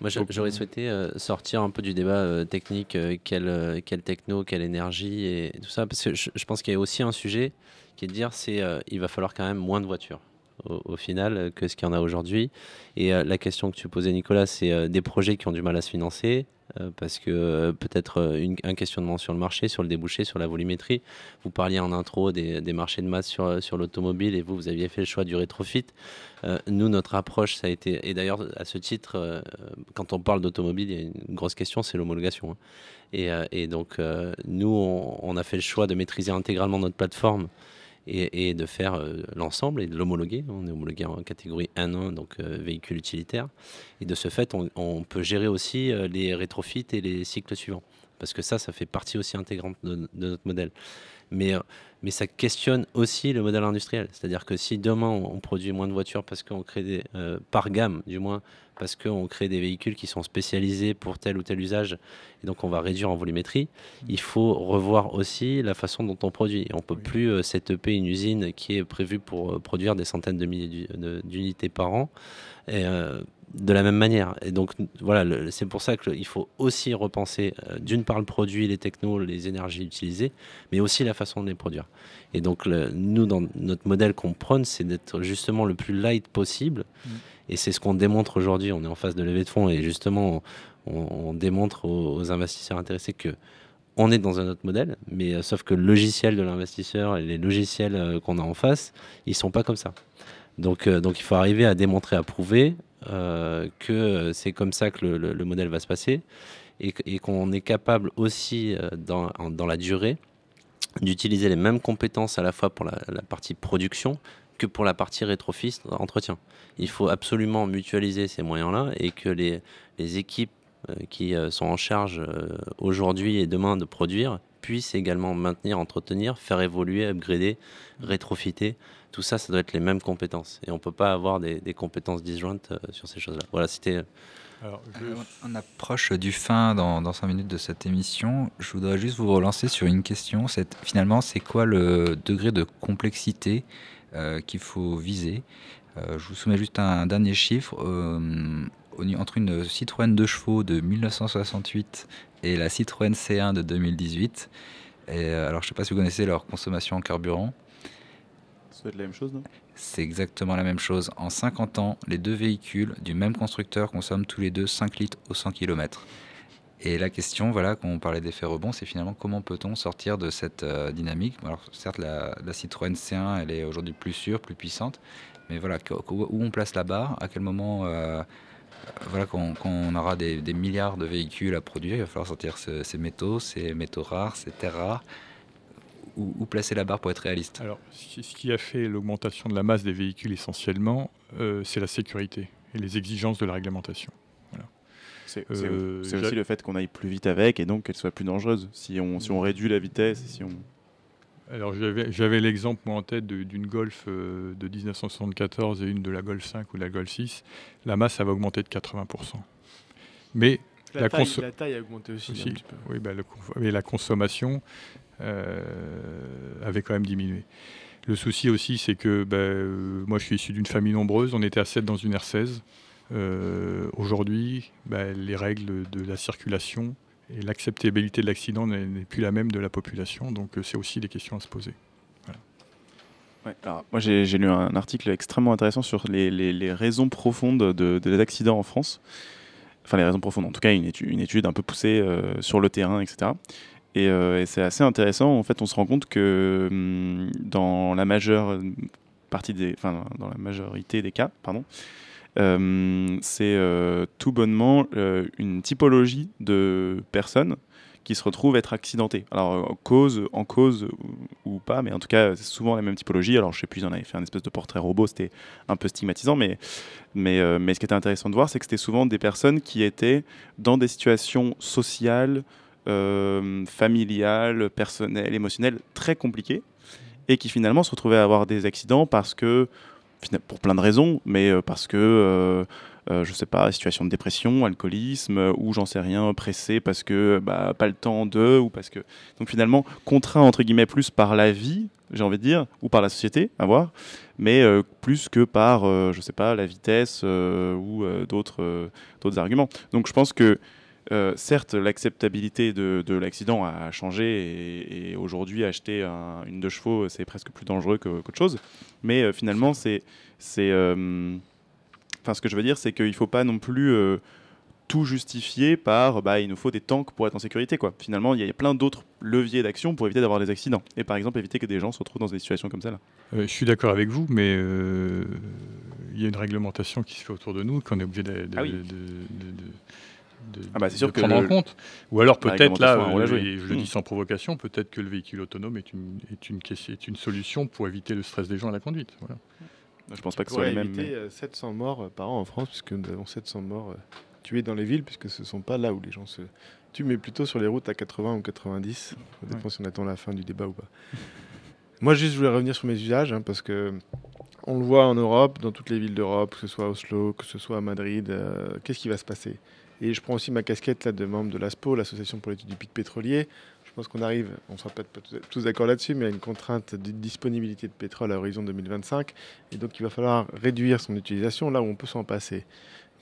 Moi, j'aurais souhaité euh, sortir un peu du débat euh, technique, euh, quelle, techno, quelle énergie et tout ça, parce que je, pense qu'il y a aussi un sujet qui est de dire c'est il va falloir quand même moins de voitures au, final que ce qu'il y en a aujourd'hui. Et la question que tu posais, Nicolas, c'est des projets qui ont du mal à se financer, parce que euh, peut-être euh, un questionnement sur le marché, sur le débouché, sur la volumétrie. Vous parliez en intro des, marchés de masse sur, l'automobile et vous, vous aviez fait le choix du rétrofit. nous, notre approche, ça a été, et d'ailleurs, à ce titre, quand on parle d'automobile, il y a une grosse question, c'est l'homologation. Hein. Et, donc, nous, on, a fait le choix de maîtriser intégralement notre plateforme et, de faire euh, l'ensemble et de l'homologuer. On est homologué en catégorie 1-1, donc euh, véhicule utilitaire. Et de ce fait, on, peut gérer aussi euh, les rétrofits et les cycles suivants. Parce que ça, ça fait partie aussi intégrante de, notre modèle. Mais, mais ça questionne aussi le modèle industriel. C'est-à-dire que si demain on produit moins de voitures parce qu'on crée des, par gamme, du moins, parce qu'on crée des véhicules qui sont spécialisés pour tel ou tel usage, et donc on va réduire en volumétrie, mmh. il faut revoir aussi la façon dont on produit. On ne peut plus euh, setuper une usine qui est prévue pour euh, produire des centaines de milliers d'unités par an. Et, euh, de la même manière. Et donc, voilà, c'est pour ça qu'il faut aussi repenser, euh, d'une part, le produit, les technos, les énergies utilisées, mais aussi la façon de les produire. Et donc, nous, dans notre modèle qu'on prône, c'est d'être justement le plus light possible. Mm. Et c'est ce qu'on démontre aujourd'hui. On est en phase de levée de fonds et justement, on, démontre aux, investisseurs intéressés que on est dans un autre modèle, mais euh, sauf que le logiciel de l'investisseur et les logiciels euh, qu'on a en face, ils sont pas comme ça. Donc, donc il faut arriver à démontrer, à prouver euh, que c'est comme ça que le, modèle va se passer et, qu'on est capable aussi euh, dans, dans la durée d'utiliser les mêmes compétences à la fois pour la, partie production que pour la partie rétrofit entretien. Il faut absolument mutualiser ces moyens-là et que les, les équipes euh, qui sont en charge aujourd'hui et demain de produire puissent également maintenir, entretenir, faire évoluer, upgrader, rétrofiter tout ça, ça doit être les mêmes compétences. Et on ne peut pas avoir des, compétences disjointes euh, sur ces choses-là. Voilà, c'était. Euh, On approche du fin dans, dans 5 minutes de cette émission. Je voudrais juste vous relancer sur une question. Finalement, c'est quoi le degré de complexité euh, qu'il faut viser Je vous soumets juste un, dernier chiffre. entre une Citroën 2 chevaux de 1968 et la Citroën C1 de 2018, et, alors je ne sais pas si vous connaissez leur consommation en carburant. Ça doit être la même chose, non? C'est exactement la même chose. En 50 ans, les deux véhicules du même constructeur consomment tous les deux 5 litres au 100 km. Et la question, voilà, quand on parlait d'effet rebond, c'est finalement comment peut-on sortir de cette euh, dynamique? Alors certes, la, Citroën C1, elle est aujourd'hui plus sûre, plus puissante, mais voilà, où on place la barre, à quel moment, euh, voilà, quand, on aura des, milliards de véhicules à produire, il va falloir sortir ces métaux, ces métaux rares, ces terres rares, où, placer la barre pour être réaliste? Alors, ce qui a fait l'augmentation de la masse des véhicules essentiellement, euh, c'est la sécurité et les exigences de la réglementation. C'est euh, aussi le fait qu'on aille plus vite avec et donc qu'elle soit plus dangereuse. Si on, si on réduit la vitesse, si on... Alors j'avais l'exemple en tête d'une Golf euh, de 1974 et une de la Golf 5 ou de la Golf 6. La masse, ça va augmenter de 80%. Mais la, taille, a augmenté aussi. Un petit peu. Oui, bah, mais la consommation, euh, avait quand même diminué. Le souci aussi, c'est que euh, moi, je suis issu d'une famille nombreuse. On était à 7 dans une R16. Euh, aujourd'hui, ben, les règles de la circulation et l'acceptabilité de l'accident n'est plus la même de la population. Donc, c'est aussi des questions à se poser. moi, j'ai lu un article extrêmement intéressant sur les, raisons profondes de, l'accident en France. Enfin, les raisons profondes, en tout cas, une étude, un peu poussée sur le terrain, etc. Euh, et, c'est assez intéressant. En fait, on se rend compte que hum, dans la majeure partie des, dans la majorité des cas, pardon, c'est euh, tout bonnement euh, une typologie de personnes qui se retrouvent être accidentées. Alors en cause, en cause ou, pas, mais en tout cas c'est souvent la même typologie. Alors je sais plus, ils en avaient fait un espèce de portrait robot, c'était un peu stigmatisant, mais mais ce qui était intéressant de voir, c'est que c'était souvent des personnes qui étaient dans des situations sociales euh, familial, personnel, émotionnel très compliqué et qui finalement se retrouvaient à avoir des accidents parce que, pour plein de raisons, mais euh, parce que, euh, euh, je sais pas, situation de dépression, alcoolisme, ou j'en sais rien, pressé parce que bah, pas le temps de, ou parce que. Donc finalement, contraint entre guillemets plus par la vie, j'ai envie de dire, ou par la société, à voir, mais plus que par, je sais pas, la vitesse ou d'autres d'autres arguments. Donc je pense que euh, certes, l'acceptabilité de, l'accident a changé et, aujourd'hui, acheter une deux chevaux, c'est presque plus dangereux qu'autre chose. Mais euh, finalement, c'est. Euh, enfin, ce que je veux dire, c'est qu'il ne faut pas non plus tout justifier par bah, il nous faut des tanks pour être en sécurité. Quoi. Finalement, il y a plein d'autres leviers d'action pour éviter d'avoir des accidents. Et par exemple, éviter que des gens se retrouvent dans des situations comme ça. Là. je suis d'accord avec vous, mais il y a une réglementation qui se fait autour de nous, qu'on est obligé de, ah de de, ah bah, sûr prendre en compte. Ou alors peut-être là, euh, je le dis hmm. sans provocation, peut-être que le véhicule autonome est une, est une, est une solution pour éviter le stress des gens à la conduite. Voilà. Je pense pas que ce soit les mêmes. éviter 700 euh, morts euh, par an en France, puisque nous avons 700 morts tués dans les villes, puisque ce ne sont pas là où les gens se tuent, mais plutôt sur les routes à 80 ou 90. Ça dépend si on attend la fin du débat ou pas. Moi, juste, je voulais revenir sur mes usages, hein, parce que on le voit en Europe, dans toutes les villes d'Europe, que ce soit à Oslo, que ce soit à Madrid. Qu'est-ce qui va se passer? Et je prends aussi ma casquette là, de membre de l'ASPO, l'Association pour l'étude du pic pétrolier. Je pense qu'on arrive, on ne sera peut-être pas tous d'accord là-dessus, mais à une contrainte de disponibilité de pétrole à horizon 2025. Et donc il va falloir réduire son utilisation là où on peut s'en passer.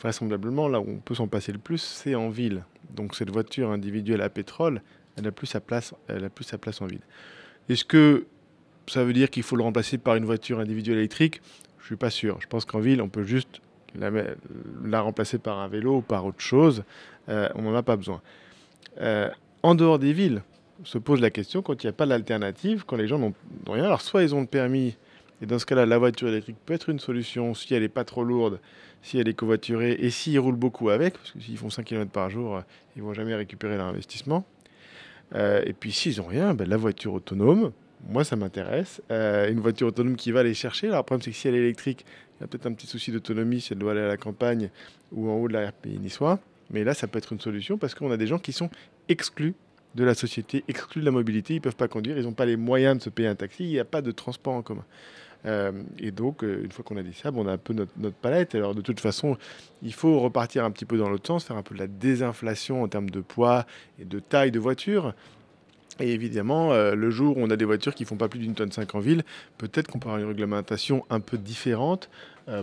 vraisemblablement, là où on peut s'en passer le plus, c'est en ville. Donc cette voiture individuelle à pétrole, elle n'a plus sa place, elle a plus sa place en ville. Est-ce que ça veut dire qu'il faut le remplacer par une voiture individuelle électrique? Je suis pas sûr. Je pense qu'en ville, on peut juste la, la, remplacer par un vélo ou par autre chose. Euh, on n'en a pas besoin. Euh, en dehors des villes, se pose la question quand il n'y a pas d'alternative, quand les gens n'ont rien. Alors soit ils ont le permis, et dans ce cas-là, la voiture électrique peut être une solution si elle n'est pas trop lourde, si elle est covoiturée, et s'ils roulent beaucoup avec, parce que s'ils font 5 km par jour, ils ne vont jamais récupérer leur investissement. Euh, et puis s'ils n'ont rien, ben, la voiture autonome, moi ça m'intéresse. Euh, une voiture autonome qui va aller chercher. Alors le problème c'est que si elle est électrique, il y a peut-être un petit souci d'autonomie si elle doit aller à la campagne ou en haut de la RPI niçois. Mais là, ça peut être une solution parce qu'on a des gens qui sont exclus de la société, exclus de la mobilité, ils ne peuvent pas conduire, ils n'ont pas les moyens de se payer un taxi, il n'y a pas de transport en commun. Euh, et donc, euh, une fois qu'on a dit ça, on a un peu notre, palette. Alors, de toute façon, il faut repartir un petit peu dans l'autre sens, faire un peu de la désinflation en termes de poids et de taille de voiture. Et évidemment, euh, le jour où on a des voitures qui font pas plus d'une tonne 5 en ville, peut-être qu'on avoir une réglementation un peu différente,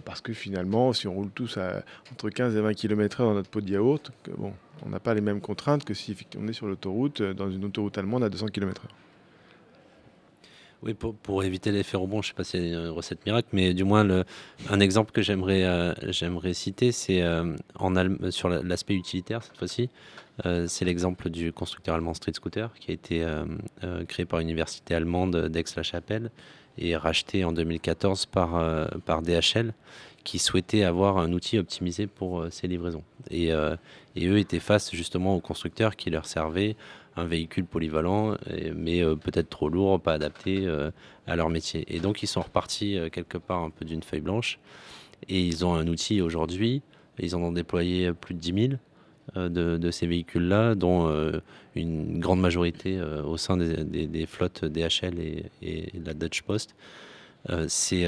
parce que finalement, si on roule tous à entre 15 et 20 km/h dans notre pot de yaourt, bon, on n'a pas les mêmes contraintes que si on est sur l'autoroute, dans une autoroute allemande à 200 km/h. Oui, pour, éviter l'effet rebond, je ne sais pas si c'est une recette miracle, mais du moins, un exemple que j'aimerais euh, citer, c'est euh, sur l'aspect utilitaire cette fois-ci. Euh, c'est l'exemple du constructeur allemand Street Scooter qui a été créé par l'université allemande d'Aix-la-Chapelle et racheté en 2014 par, par DHL qui souhaitait avoir un outil optimisé pour ces livraisons. Et, et, eux étaient face justement aux constructeurs qui leur servaient un véhicule polyvalent, mais euh, peut-être trop lourd, pas adapté euh, à leur métier. Et donc ils sont repartis euh, quelque part un peu d'une feuille blanche, et ils ont un outil aujourd'hui, ils en ont déployé plus de 10 000 de, ces véhicules-là, dont une grande majorité au sein des, flottes DHL et, et, la Dutch Post. c'est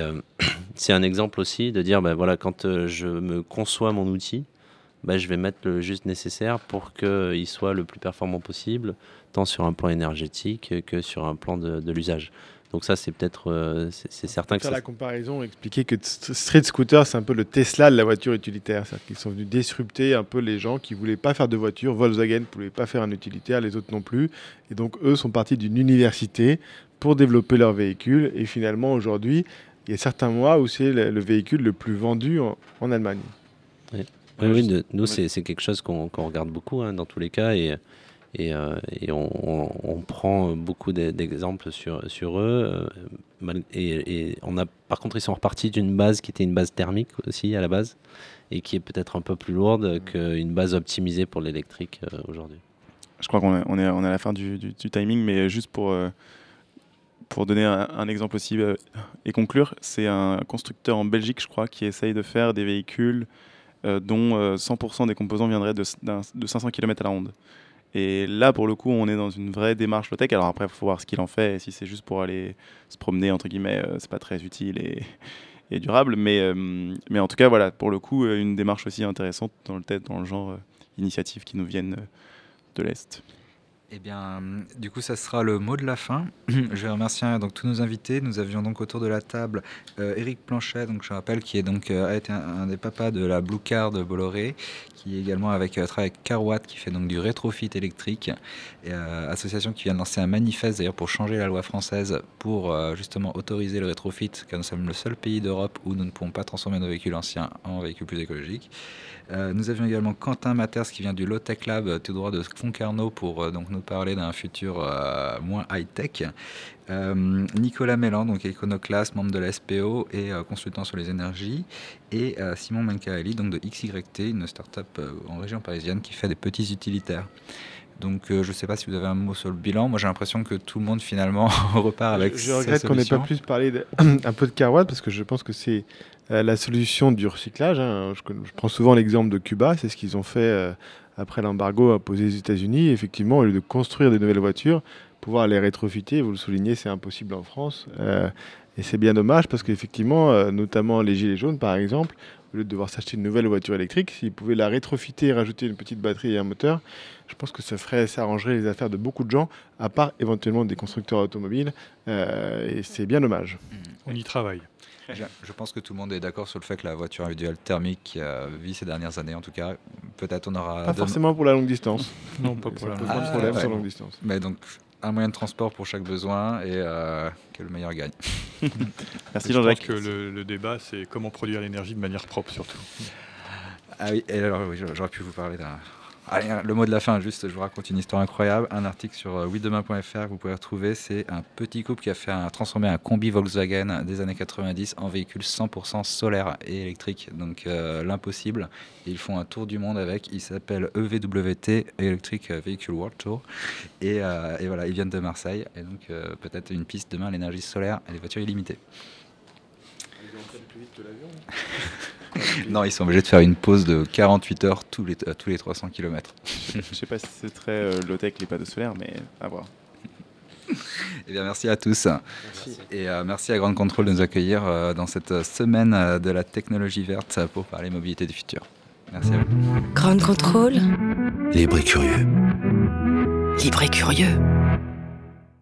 un exemple aussi de dire, ben voilà, quand je me conçois mon outil, bah, je vais mettre le juste nécessaire pour qu'il soit le plus performant possible, tant sur un plan énergétique que sur un plan de, l'usage. Donc ça, c'est peut-être, euh, c'est certain que faire la comparaison, expliquer que Street Scooter, c'est un peu le Tesla de la voiture utilitaire, c'est-à-dire qu'ils sont venus disrupter un peu les gens qui voulaient pas faire de voiture. Volkswagen ne voulait pas faire un utilitaire, les autres non plus, et donc eux sont partis d'une université pour développer leur véhicule. Et finalement, aujourd'hui, il y a certains mois où c'est le, véhicule le plus vendu en, Allemagne. Oui, nous, c'est quelque chose qu'on regarde beaucoup hein, dans tous les cas et, et, euh, on, prend beaucoup d'exemples sur, sur eux. Euh, et, on a, par contre, ils sont repartis d'une base qui était une base thermique aussi à la base et qui est peut-être un peu plus lourde qu'une base optimisée pour l'électrique euh, aujourd'hui. Je crois qu'on est, on à la fin du, du, timing, mais juste pour, pour donner un, un exemple aussi et conclure, c'est un constructeur en Belgique, je crois, qui essaye de faire des véhicules euh, dont 100% euh, des composants viendraient de, 500 km à la ronde. Et là, pour le coup, on est dans une vraie démarche low-tech. Alors après, il faut voir ce qu'il en fait. Si c'est juste pour aller se promener, entre guillemets, euh, c'est pas très utile et, durable. Mais, mais en tout cas, voilà, pour le coup, une démarche aussi intéressante dans le, genre initiatives qui nous viennent de l'Est. Eh bien, du coup, ça sera le mot de la fin. je remercie donc tous nos invités. Nous avions donc autour de la table Eric euh, Planchet, donc je rappelle, qui est donc euh, un, des papas de la Blue Car de Bolloré, qui est également avec euh, avec Carwatt, qui fait donc du rétrofit électrique, et, association qui vient de lancer un manifeste d'ailleurs pour changer la loi française pour justement autoriser le rétrofit, car nous sommes le seul pays d'Europe où nous ne pouvons pas transformer nos véhicules anciens en véhicules plus écologiques. Euh, nous avions également Quentin Maters qui vient du Low Tech Lab euh, tout droit de Foncarneau pour euh, donc nous parler d'un futur moins high-tech. Nicolas Mélan, donc iconoclaste, membre de la SPO et consultant sur les énergies. Et Simon Mancaeli, donc de XYT, une start-up en région parisienne qui fait des petits utilitaires. Donc je ne sais pas si vous avez un mot sur le bilan. Moi j'ai l'impression que tout le monde finalement repart avec. Je, je regrette qu'on n'ait pas plus parlé un peu de Carwatt parce que je pense que c'est euh, la solution du recyclage, hein, je, prends souvent l'exemple de Cuba, c'est ce qu'ils ont fait euh, après l'embargo imposé aux États-Unis. Effectivement, au lieu de construire des nouvelles voitures, pouvoir les rétrofiter, vous le soulignez, c'est impossible en France. Euh, et c'est bien dommage parce qu'effectivement, notamment les Gilets jaunes par exemple, au lieu de devoir s'acheter une nouvelle voiture électrique, s'ils pouvaient la rétrofiter, rajouter une petite batterie et un moteur, je pense que ça ferait, ça arrangerait les affaires de beaucoup de gens, à part éventuellement des constructeurs automobiles, et c'est bien dommage. On y travaille. Je, pense que tout le monde est d'accord sur le fait que la voiture individuelle thermique euh, vit ces dernières années, en tout cas. Peut-être on aura. Pas demain- forcément pour la longue distance. Non, pas pour la pose Ah, problème ouais. sur longue distance. Mais donc, un moyen de transport pour chaque besoin et euh, que le meilleur gagne. Merci je pense Jean-Jacques. que le, le débat, c'est comment produire l'énergie de manière propre, surtout. Ah oui, et alors oui, j'aurais pu vous parler d'un. Allez, le mot de la fin, juste, je vous raconte une histoire incroyable. Un article sur euh, oui-demain.fr que vous pouvez retrouver. C'est un petit couple qui a fait un, transformer un combi Volkswagen des années 90 en véhicule 100% solaire et électrique. Donc euh, l'impossible. Ils font un tour du monde avec. Il s'appelle EVWT, Electric Vehicle World Tour. Et, euh, et voilà, ils viennent de Marseille. Et donc euh, peut-être une piste demain, l'énergie solaire et les voitures illimitées. Non, ils sont obligés de faire une pause de 48 heures tous les, tous les 300 km. Je sais pas si c'est très euh, low-tech les panneaux solaires, mais à voir. Eh bien, merci à tous. Et euh, merci à Grande Contrôle de nous accueillir euh, dans cette semaine euh, de la technologie verte pour parler mobilité du futur. Merci à vous. Grande contrôle. Libre et curieux. Libre et curieux.